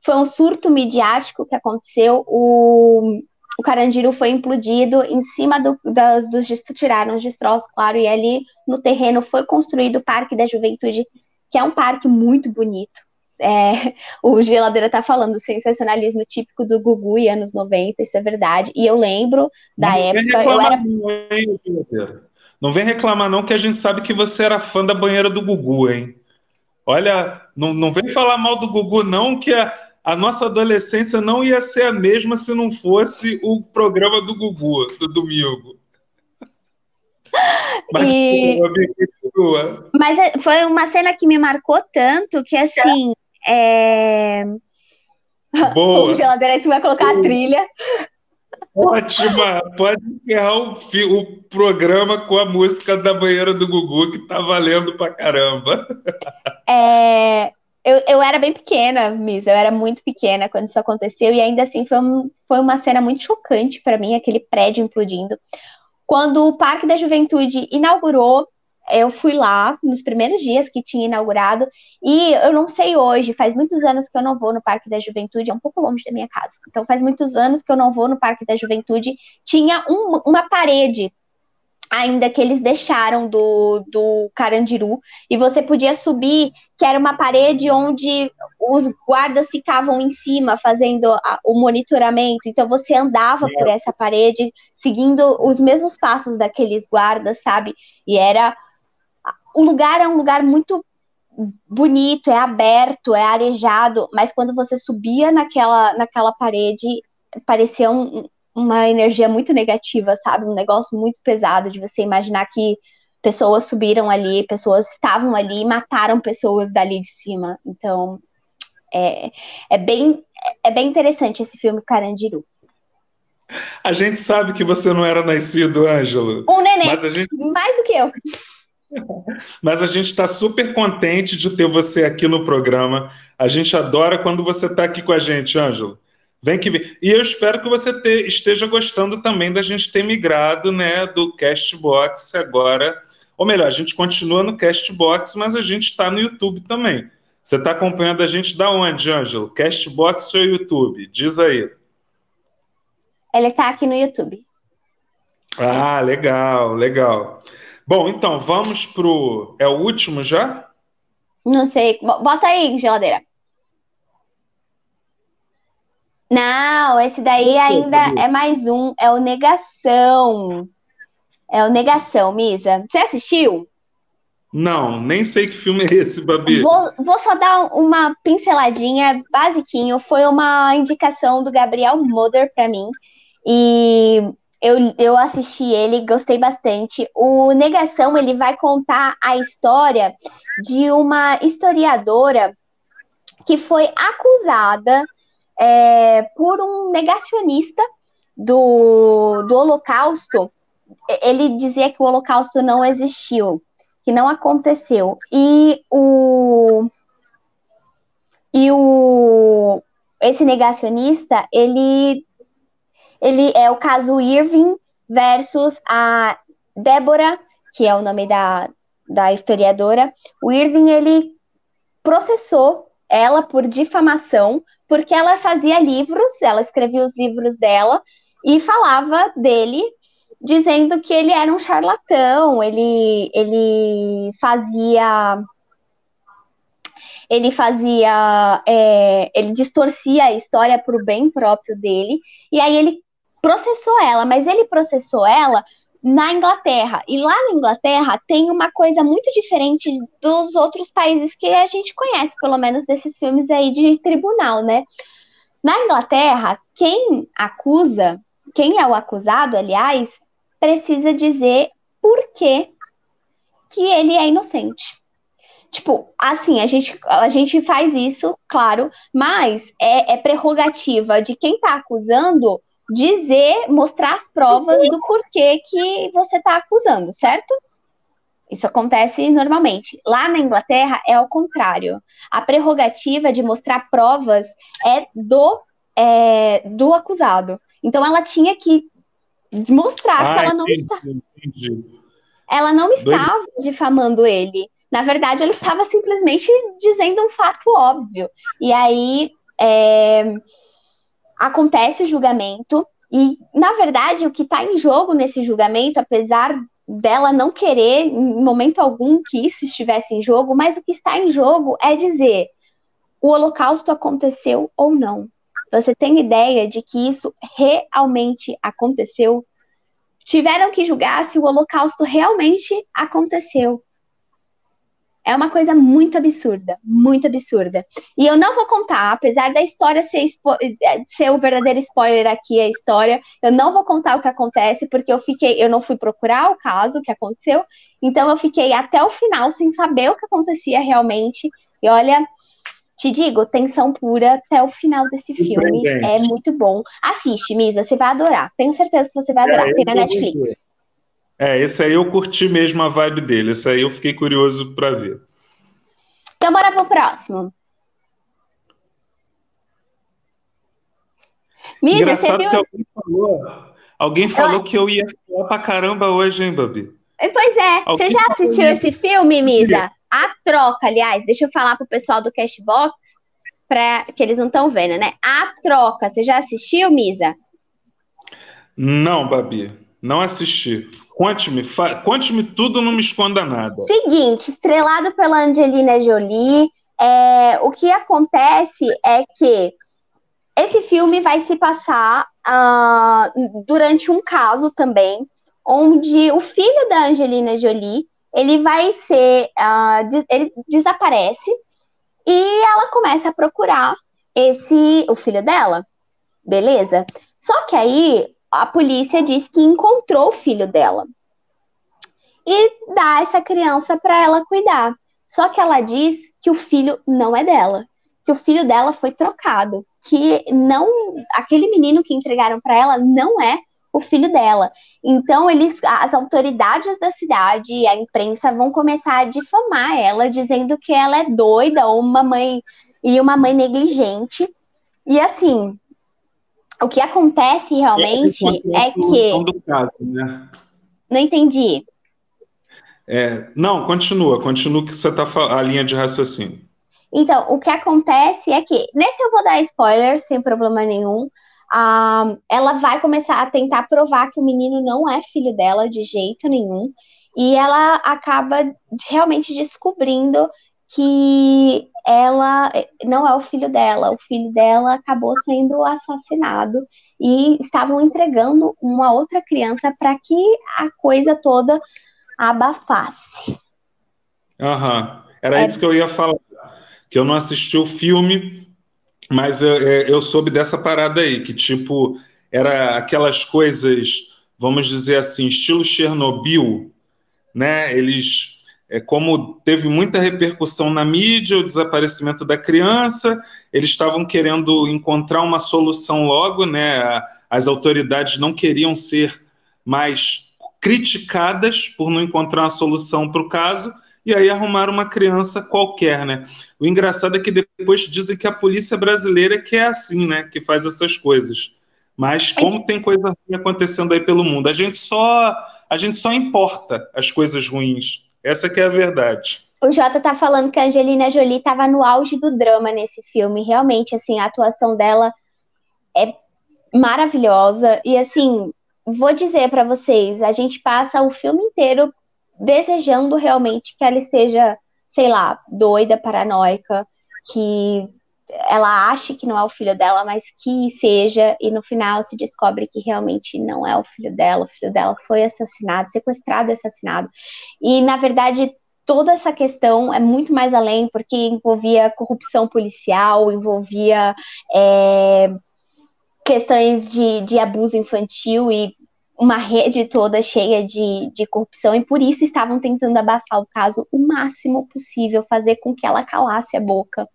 Foi um surto midiático que aconteceu. O, o Carandiru foi implodido em cima do, das, dos tiraram os destroços, claro, e ali no terreno foi construído o Parque da Juventude, que é um parque muito bonito. É, *laughs* o Geladeira tá falando sensacionalismo típico do Gugu e anos 90, isso é verdade. E eu lembro da não época. Eu era...
Não vem reclamar, não, que a gente sabe que você era fã da banheira do Gugu, hein? Olha, não, não vem falar mal do Gugu, não, que a, a nossa adolescência não ia ser a mesma se não fosse o programa do Gugu, do domingo. *laughs*
Mas, e... Mas é, foi uma cena que me marcou tanto que assim. É...
Boa. *laughs*
o geladeira vai colocar a trilha.
Ótima! Pode encerrar o, o, programa com a música da banheira do Gugu, que tá valendo pra caramba.
É, eu, eu era bem pequena, Miss, eu era muito pequena quando isso aconteceu, e ainda assim foi, um, foi uma cena muito chocante para mim, aquele prédio implodindo. Quando o Parque da Juventude inaugurou, eu fui lá nos primeiros dias que tinha inaugurado, e eu não sei hoje, faz muitos anos que eu não vou no Parque da Juventude, é um pouco longe da minha casa. Então faz muitos anos que eu não vou no Parque da Juventude. Tinha um, uma parede ainda que eles deixaram do, do Carandiru, e você podia subir, que era uma parede onde os guardas ficavam em cima fazendo a, o monitoramento, então você andava por essa parede, seguindo os mesmos passos daqueles guardas, sabe? E era. O lugar é um lugar muito bonito, é aberto, é arejado, mas quando você subia naquela, naquela parede, parecia um, uma energia muito negativa, sabe? Um negócio muito pesado de você imaginar que pessoas subiram ali, pessoas estavam ali e mataram pessoas dali de cima. Então, é, é, bem, é bem interessante esse filme Carandiru.
A gente sabe que você não era nascido, Ângelo.
Um neném, gente... mais do que eu.
Mas a gente está super contente de ter você aqui no programa. A gente adora quando você está aqui com a gente, Ângelo. Vem que vem. E eu espero que você te, esteja gostando também da gente ter migrado né, do Castbox agora. Ou melhor, a gente continua no Castbox, mas a gente está no YouTube também. Você está acompanhando a gente da onde, Ângelo? Castbox ou YouTube? Diz aí.
Ele está aqui no YouTube.
Ah, legal, legal. Bom, então, vamos pro. É o último já?
Não sei. Bota aí, geladeira. Não, esse daí ainda é mais um, é o Negação. É o Negação, Misa. Você assistiu?
Não, nem sei que filme é esse, Babi.
Vou, vou só dar uma pinceladinha, basiquinho. Foi uma indicação do Gabriel Moder para mim. E eu, eu assisti ele, gostei bastante. O Negação, ele vai contar a história de uma historiadora que foi acusada é, por um negacionista do, do Holocausto. Ele dizia que o Holocausto não existiu, que não aconteceu. E o e o esse negacionista, ele ele é o caso Irving versus a Débora, que é o nome da, da historiadora. O Irving ele processou ela por difamação porque ela fazia livros, ela escrevia os livros dela e falava dele dizendo que ele era um charlatão, ele, ele fazia ele fazia, é, ele distorcia a história para o bem próprio dele, e aí ele processou ela, mas ele processou ela na Inglaterra. E lá na Inglaterra tem uma coisa muito diferente dos outros países que a gente conhece, pelo menos desses filmes aí de tribunal, né? Na Inglaterra, quem acusa, quem é o acusado, aliás, precisa dizer por que, que ele é inocente. Tipo, assim, a gente, a gente faz isso, claro, mas é, é prerrogativa de quem está acusando dizer, mostrar as provas do porquê que você está acusando, certo? Isso acontece normalmente. Lá na Inglaterra é ao contrário. A prerrogativa de mostrar provas é do, é, do acusado. Então ela tinha que mostrar ah, que ela não estava. Ela não estava difamando ele. Na verdade, ela estava simplesmente dizendo um fato óbvio. E aí é, acontece o julgamento. E, na verdade, o que está em jogo nesse julgamento, apesar dela não querer em momento algum que isso estivesse em jogo, mas o que está em jogo é dizer o holocausto aconteceu ou não. Você tem ideia de que isso realmente aconteceu? Tiveram que julgar se o holocausto realmente aconteceu. É uma coisa muito absurda, muito absurda. E eu não vou contar, apesar da história ser, é, ser o verdadeiro spoiler aqui, a história, eu não vou contar o que acontece, porque eu fiquei, eu não fui procurar o caso que aconteceu, então eu fiquei até o final sem saber o que acontecia realmente. E olha, te digo, tensão pura até o final desse filme. É muito bom. Assiste, Misa, você vai adorar. Tenho certeza que você vai adorar. É, Tem na Netflix.
É, esse aí eu curti mesmo a vibe dele. Esse aí eu fiquei curioso para ver.
Então, bora pro próximo.
Misa, Engraçado você viu... que alguém falou, alguém falou eu... que eu ia falar pra caramba hoje, hein, Babi?
Pois é. Alguém você já assistiu esse filme, Misa? A Troca, aliás, deixa eu falar pro pessoal do Cashbox, pra, que eles não estão vendo, né? A Troca, você já assistiu, Misa?
Não, Babi, não assisti. Conte-me, conte-me tudo, não me esconda nada.
Seguinte, estrelado pela Angelina Jolie, é, o que acontece é que esse filme vai se passar uh, durante um caso também, onde o filho da Angelina Jolie ele vai ser, uh, ele desaparece e ela começa a procurar esse o filho dela, beleza? Só que aí a polícia diz que encontrou o filho dela e dá essa criança para ela cuidar. Só que ela diz que o filho não é dela, que o filho dela foi trocado, que não aquele menino que entregaram para ela não é o filho dela. Então eles, as autoridades da cidade, a imprensa vão começar a difamar ela, dizendo que ela é doida ou uma mãe e uma mãe negligente. E assim, o que acontece realmente é, é que. Caso, né? Não entendi.
É, não, continua, continua que você está a linha de raciocínio.
Então, o que acontece é que, nesse eu vou dar spoiler, sem problema nenhum. Ah, ela vai começar a tentar provar que o menino não é filho dela de jeito nenhum. E ela acaba realmente descobrindo que ela não é o filho dela, o filho dela acabou sendo assassinado e estavam entregando uma outra criança para que a coisa toda abafasse.
Aham, era é... isso que eu ia falar, que eu não assisti o filme, mas eu, é, eu soube dessa parada aí, que tipo, era aquelas coisas, vamos dizer assim, estilo Chernobyl, né, eles é, como teve muita repercussão na mídia o desaparecimento da criança, eles estavam querendo encontrar uma solução logo, né? As autoridades não queriam ser mais criticadas por não encontrar uma solução para o caso, e aí arrumaram uma criança qualquer, né? O engraçado é que depois dizem que a polícia brasileira que é assim, né? Que faz essas coisas. Mas como tem coisa ruim acontecendo aí pelo mundo, a gente só a gente só importa as coisas ruins. Essa que é a verdade.
O Jota tá falando que a Angelina Jolie estava no auge do drama nesse filme. Realmente, assim, a atuação dela é maravilhosa. E, assim, vou dizer para vocês, a gente passa o filme inteiro desejando realmente que ela esteja, sei lá, doida, paranoica, que ela ache que não é o filho dela, mas que seja, e no final se descobre que realmente não é o filho dela, o filho dela foi assassinado, sequestrado e assassinado. E, na verdade, toda essa questão é muito mais além, porque envolvia corrupção policial, envolvia é, questões de, de abuso infantil e uma rede toda cheia de, de corrupção, e por isso estavam tentando abafar o caso o máximo possível, fazer com que ela calasse a boca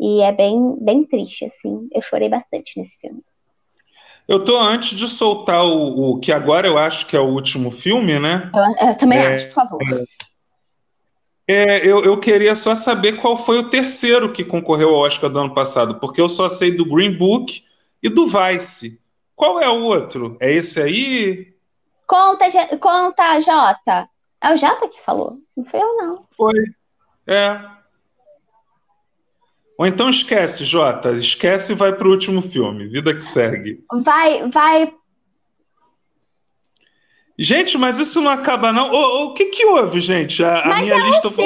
e é bem, bem triste, assim. Eu chorei bastante nesse filme.
Eu tô antes de soltar o, o que agora eu acho que é o último filme, né?
Eu, eu também é, acho, por favor.
É, é, eu, eu queria só saber qual foi o terceiro que concorreu ao Oscar do ano passado, porque eu só sei do Green Book e do Vice. Qual é o outro? É esse aí?
Conta, conta, Jota. É o Jota que falou, não foi eu, não.
Foi. É. Ou então esquece, Jota, esquece e vai pro último filme, vida que segue.
Vai, vai.
Gente, mas isso não acaba não. O, o que que houve, gente? A,
mas
a minha
é
lista
o seu.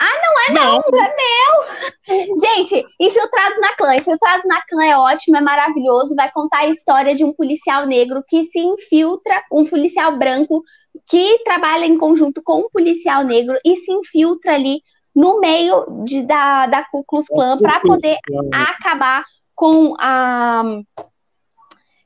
Ah, não é não, não, é meu. *laughs* Gente, Infiltrados na Clã. Infiltrados na Clã é ótimo, é maravilhoso. Vai contar a história de um policial negro que se infiltra, um policial branco que trabalha em conjunto com um policial negro e se infiltra ali no meio de, da, da Ku Klux Klan para poder acabar com a.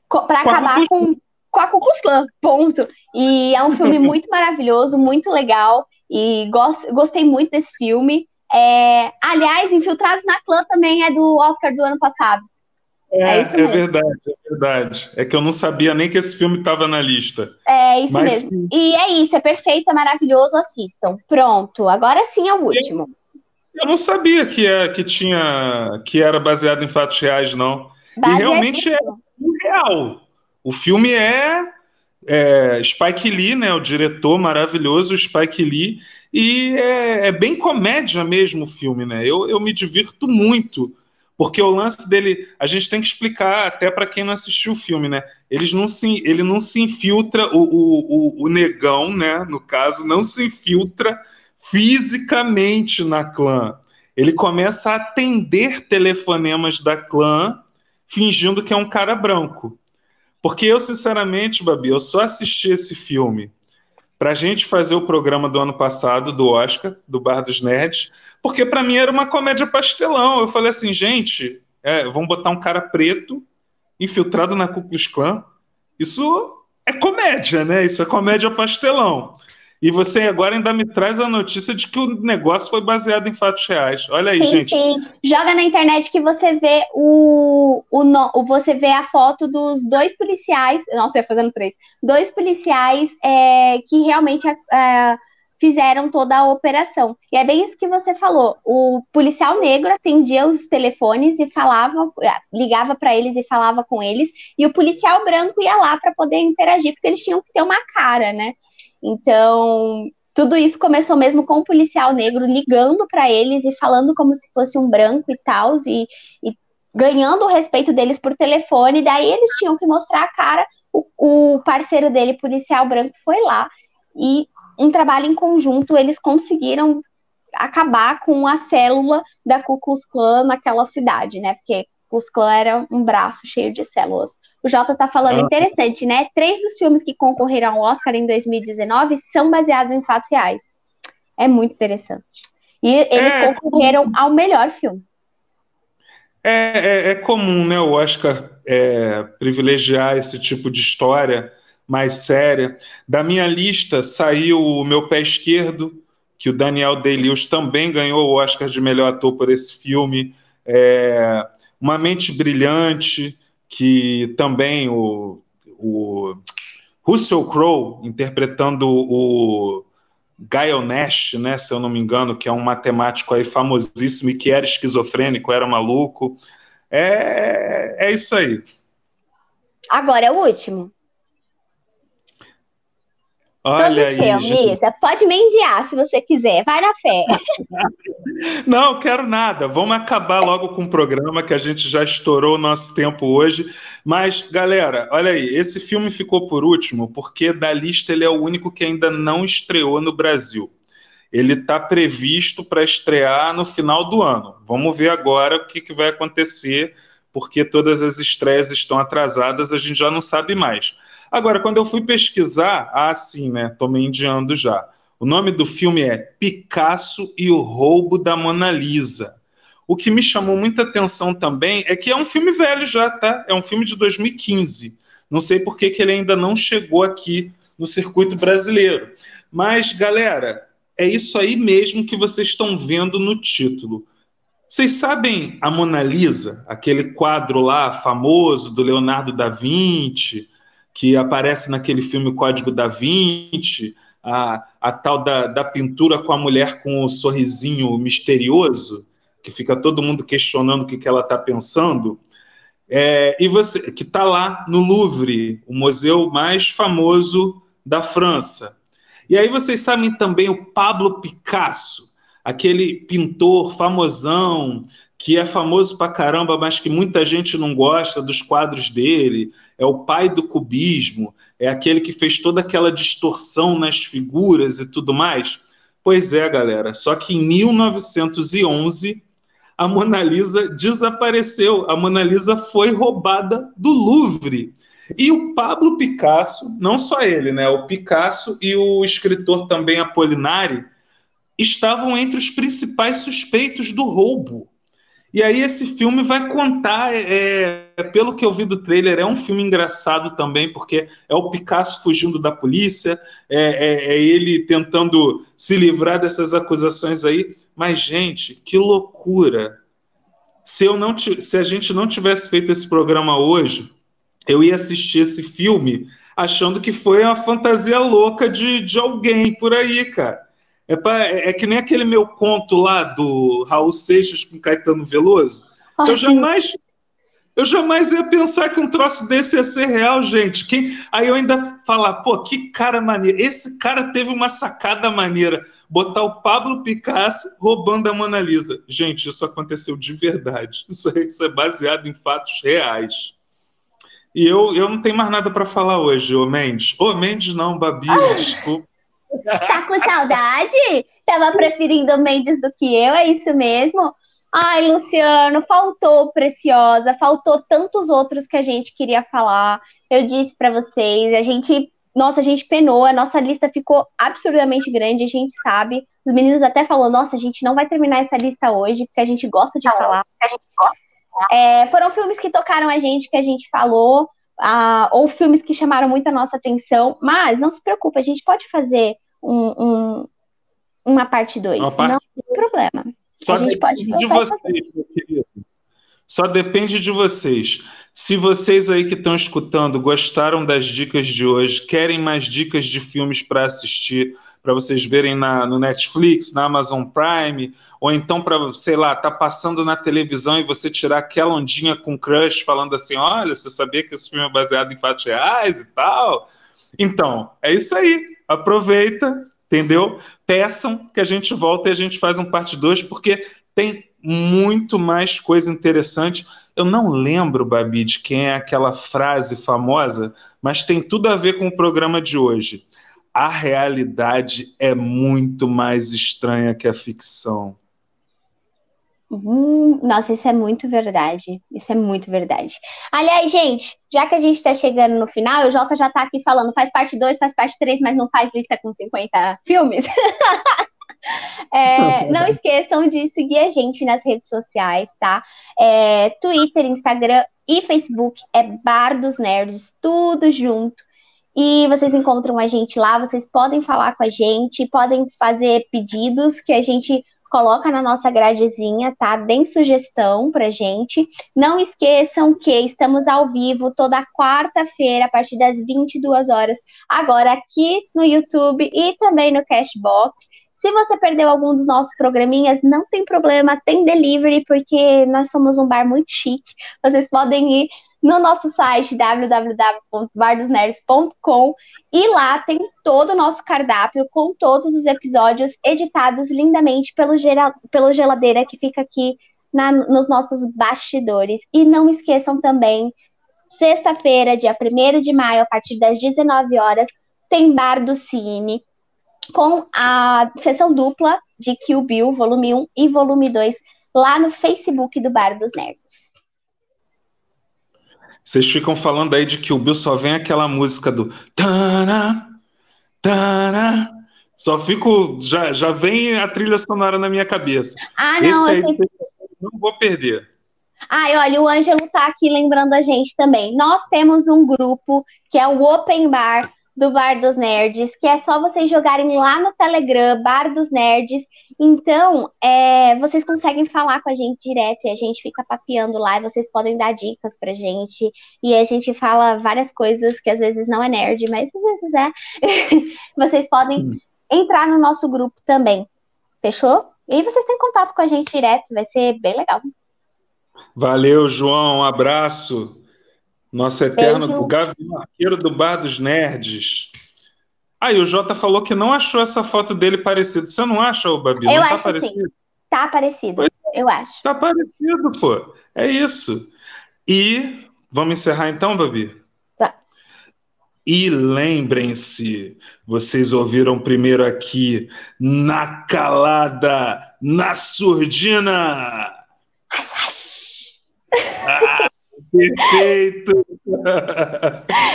para acabar com, com a Ku Klux Klan, ponto. E é um filme *laughs* muito maravilhoso, muito legal. E gost, gostei muito desse filme. É, aliás, Infiltrados na Clã também é do Oscar do ano passado.
É, é, isso é verdade, é verdade. É que eu não sabia nem que esse filme estava na lista.
É isso Mas, mesmo. E é isso, é perfeito, é maravilhoso, assistam. Pronto, agora sim é o último.
Eu não sabia que, é, que tinha que era baseado em fatos reais, não. E realmente é real. O filme é, é, Spike Lee, né? O diretor maravilhoso, Spike Lee, e é, é bem comédia mesmo o filme, né? Eu, eu me divirto muito porque o lance dele, a gente tem que explicar até para quem não assistiu o filme, né? Eles não se, ele não se infiltra, o, o, o, o negão, né? No caso, não se infiltra fisicamente na clã. Ele começa a atender telefonemas da clã, fingindo que é um cara branco. Porque eu, sinceramente, Babi, eu só assisti esse filme para a gente fazer o programa do ano passado, do Oscar, do Bar dos Nerds, porque para mim era uma comédia pastelão. Eu falei assim, gente, é, vamos botar um cara preto infiltrado na Ku Klux Klan. Isso é comédia, né? Isso é comédia pastelão. E você agora ainda me traz a notícia de que o negócio foi baseado em fatos reais. Olha aí,
sim,
gente.
Sim, joga na internet que você vê o, o, o você vê a foto dos dois policiais. Nossa, ia fazendo três. Dois policiais é, que realmente é, fizeram toda a operação. E é bem isso que você falou. O policial negro atendia os telefones e falava, ligava para eles e falava com eles, e o policial branco ia lá para poder interagir, porque eles tinham que ter uma cara, né? Então, tudo isso começou mesmo com o policial negro ligando para eles e falando como se fosse um branco e tal, e, e, ganhando o respeito deles por telefone. Daí eles tinham que mostrar a cara. O, o parceiro dele, policial branco, foi lá e um trabalho em conjunto eles conseguiram acabar com a célula da Ku Klux Klan naquela cidade, né? Porque Klux Klan era um braço cheio de células. O Jota tá falando ah. interessante, né? Três dos filmes que concorreram ao Oscar em 2019 são baseados em fatos reais. É muito interessante. E eles é, concorreram ao melhor filme.
É, é, é comum, né, o Oscar é, privilegiar esse tipo de história mais séria. Da minha lista saiu o Meu Pé Esquerdo, que o Daniel Day-Lewis também ganhou o Oscar de melhor ator por esse filme. É, uma Mente Brilhante, que também o, o Russell Crowe interpretando o Gael Nash, né, se eu não me engano, que é um matemático aí famosíssimo e que era esquizofrênico, era maluco. É, é isso aí.
Agora é o último.
Olha Todo
aí, seu, Missa. Pode mendiar se você quiser. Vai na fé. *laughs*
Não, quero nada. Vamos acabar logo com o programa, que a gente já estourou o nosso tempo hoje. Mas, galera, olha aí. Esse filme ficou por último, porque da lista ele é o único que ainda não estreou no Brasil. ele está previsto para estrear no final do ano. Vamos ver agora o que, que vai acontecer, porque todas as estreias estão atrasadas, a gente já não sabe mais. Agora, quando eu fui pesquisar, ah, sim, né? Tô me indiando já. O nome do filme é Picasso e o Roubo da Mona Lisa. O que me chamou muita atenção também é que é um filme velho já, tá? É um filme de 2015. Não sei por que, que ele ainda não chegou aqui no circuito brasileiro. Mas, galera, é isso aí mesmo que vocês estão vendo no título. Vocês sabem a Mona Lisa, aquele quadro lá famoso do Leonardo da Vinci, que aparece naquele filme Código da Vinci, a, a tal da, da pintura com a mulher com o sorrisinho misterioso? que fica todo mundo questionando o que, que ela está pensando, é, e você que está lá no Louvre, o museu mais famoso da França. E aí vocês sabem também o Pablo Picasso, aquele pintor famosão que é famoso pra caramba, mas que muita gente não gosta dos quadros dele. É o pai do cubismo, é aquele que fez toda aquela distorção nas figuras e tudo mais. Pois é, galera. Só que em 1911 a Mona Lisa desapareceu, a Mona Lisa foi roubada do Louvre. E o Pablo Picasso, não só ele, né? O Picasso e o escritor também Apolinari estavam entre os principais suspeitos do roubo. E aí esse filme vai contar, é, pelo que eu vi do trailer, é um filme engraçado também, porque é o Picasso fugindo da polícia, é, é, é ele tentando se livrar dessas acusações aí. Mas, gente, que loucura! Se, eu não se a gente não tivesse feito esse programa hoje, eu ia assistir esse filme achando que foi uma fantasia louca de, de alguém por aí, cara. É, pra, é, que nem aquele meu conto lá do Raul Seixas com Caetano Veloso. Eu jamais eu jamais ia pensar que um troço desse ia ser real, gente. Quem... Aí eu ainda falar, pô, que cara maneiro. Esse cara teve uma sacada maneira. Botar o Pablo Picasso roubando a Mona Lisa. Gente, isso aconteceu de verdade. *laughs* Isso, é, isso é baseado em fatos reais. E eu, eu não tenho mais nada para falar hoje, ô Mendes. Ô Mendes não, Babi, desculpa.
Tá com saudade? Tava preferindo o Mendes do que eu, é isso mesmo? Ai, Luciano, faltou Preciosa, faltou tantos outros que a gente queria falar. Eu disse para vocês, a gente, nossa, a gente penou, a nossa lista ficou absurdamente grande, a gente sabe. Os meninos até falou, nossa, a gente não vai terminar essa lista hoje, porque a gente gosta de não, falar. A gente gosta. É, foram filmes que tocaram a gente, que a gente falou, ah, ou filmes que chamaram muito a nossa atenção, mas não se preocupe, a gente pode fazer um, um, uma parte 2, não tem problema.
Só depende de vocês, meu querido. Só depende de vocês. Se vocês aí que estão escutando gostaram das dicas de hoje, querem mais dicas de filmes para assistir, para vocês verem na, no Netflix, na Amazon Prime, ou então para, sei lá, tá passando na televisão e você tirar aquela ondinha com crush falando assim: olha, você sabia que esse filme é baseado em fatos reais e tal? Então, é isso aí. Aproveita, entendeu? Peçam que a gente volta e a gente faz um parte 2, porque tem muito mais coisa interessante. Eu não lembro, Babi, de quem é aquela frase famosa, mas tem tudo a ver com o programa de hoje. A realidade é muito mais estranha que a ficção.
Hum, nossa, isso é muito verdade. Isso é muito verdade. Aliás, gente, já que a gente está chegando no final, o Jota já está aqui falando, faz parte 2, faz parte 3, mas não faz lista com 50 filmes. *laughs* é, não esqueçam de seguir a gente nas redes sociais, tá? É, Twitter, Instagram e Facebook é Bar dos Nerds, tudo junto. E vocês encontram a gente lá, vocês podem falar com a gente, podem fazer pedidos que a gente coloca na nossa gradezinha, tá? Deem sugestão pra gente. Não esqueçam que estamos ao vivo toda quarta-feira, a partir das 22 horas, agora aqui no YouTube e também no Cashbox. Se você perdeu algum dos nossos programinhas, não tem problema, tem delivery, porque nós somos um bar muito chique. Vocês podem ir no nosso site www.bardosnerds.com e lá tem todo o nosso cardápio com todos os episódios editados lindamente pelo, gera, pelo geladeira que fica aqui na, nos nossos bastidores. E não esqueçam também, sexta-feira, dia 1 de maio, a partir das 19 horas, tem Bar do Cine. com a sessão dupla de Kill Bill, volume 1 e volume 2, lá no Facebook do Bar dos Nerds.
Vocês ficam falando aí de Kill Bill, só vem aquela música do Tana, Tana. Só fico. Já, já vem a trilha sonora na minha cabeça.
Ah, não,
Esse aí,
sempre...
não vou perder.
Ai, olha, o Ângelo tá aqui lembrando a gente também. Nós temos um grupo que é o Open Bar do Bar dos Nerds, que é só vocês jogarem lá no Telegram, Bar dos Nerds. Então, é, vocês conseguem falar com a gente direto e a gente fica papeando lá e vocês podem dar dicas pra gente. E a gente fala várias coisas que às vezes não é nerd, mas às vezes é. *laughs* vocês podem hum. entrar no nosso grupo também. Fechou? E aí vocês têm contato com a gente direto, vai ser bem legal.
Valeu, João. Um abraço. Nosso eterno Beijo. Gavião Arqueiro do Bar dos Nerds. Aí, ah, o Jota falou que não achou essa foto dele parecido. Você não acha, ô Babi?
Eu
não
tá acho parecido? Sim. Tá parecido, pois, eu acho.
Tá parecido, pô. É isso. E vamos encerrar então, Babi?
Tá.
E lembrem-se, vocês ouviram primeiro aqui na calada, na surdina. Ah, perfeito!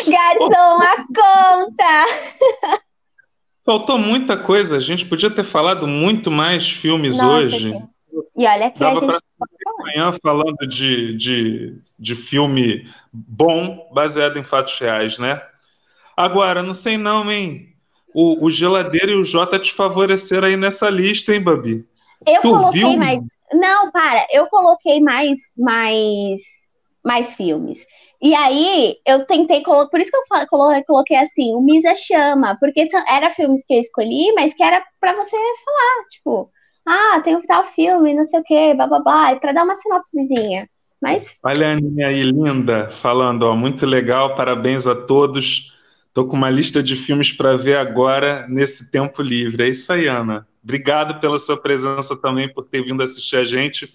Garçom, a conta!
Faltou muita coisa, a gente podia ter falado muito mais filmes Nossa, hoje.
Sim. E olha que
Dava
a gente.
Amanhã falando de, de, de filme bom, baseado em fatos reais, né? Agora, não sei não, hein? O, o Geladeira e o Jota te favoreceram aí nessa lista, hein, Babi?
Eu tu coloquei viu? mais. Não, para, eu coloquei mais, mais, mais filmes. E aí, eu tentei, por isso que eu coloquei assim, o Misa Chama, porque era filmes que eu escolhi, mas que era para você falar, tipo, ah, tem um tal filme, não sei o quê, bababá, para dar uma sinopsezinha. Mas...
Olha a Aninha aí, linda, falando, ó, muito legal, parabéns a todos. Tô com uma lista de filmes para ver agora nesse tempo livre. É isso aí, Ana. Obrigado pela sua presença também, por ter vindo assistir a gente.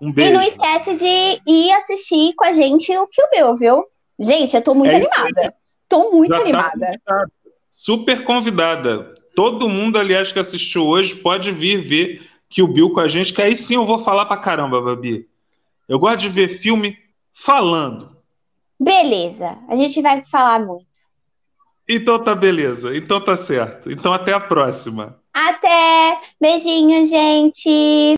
Um beijo.
E não esquece de ir assistir com a gente o Kill Bill, viu? Gente, eu tô muito é animada. Tô muito Já tá animada. Tá
Super convidada. Todo mundo, aliás, que assistiu hoje, pode vir ver Kill Bill com a gente, que aí sim eu vou falar pra caramba, Babi. Eu gosto de ver filme falando.
Beleza, a gente vai falar muito.
Então tá beleza, então tá certo. Então até a próxima.
Até! Beijinho, gente!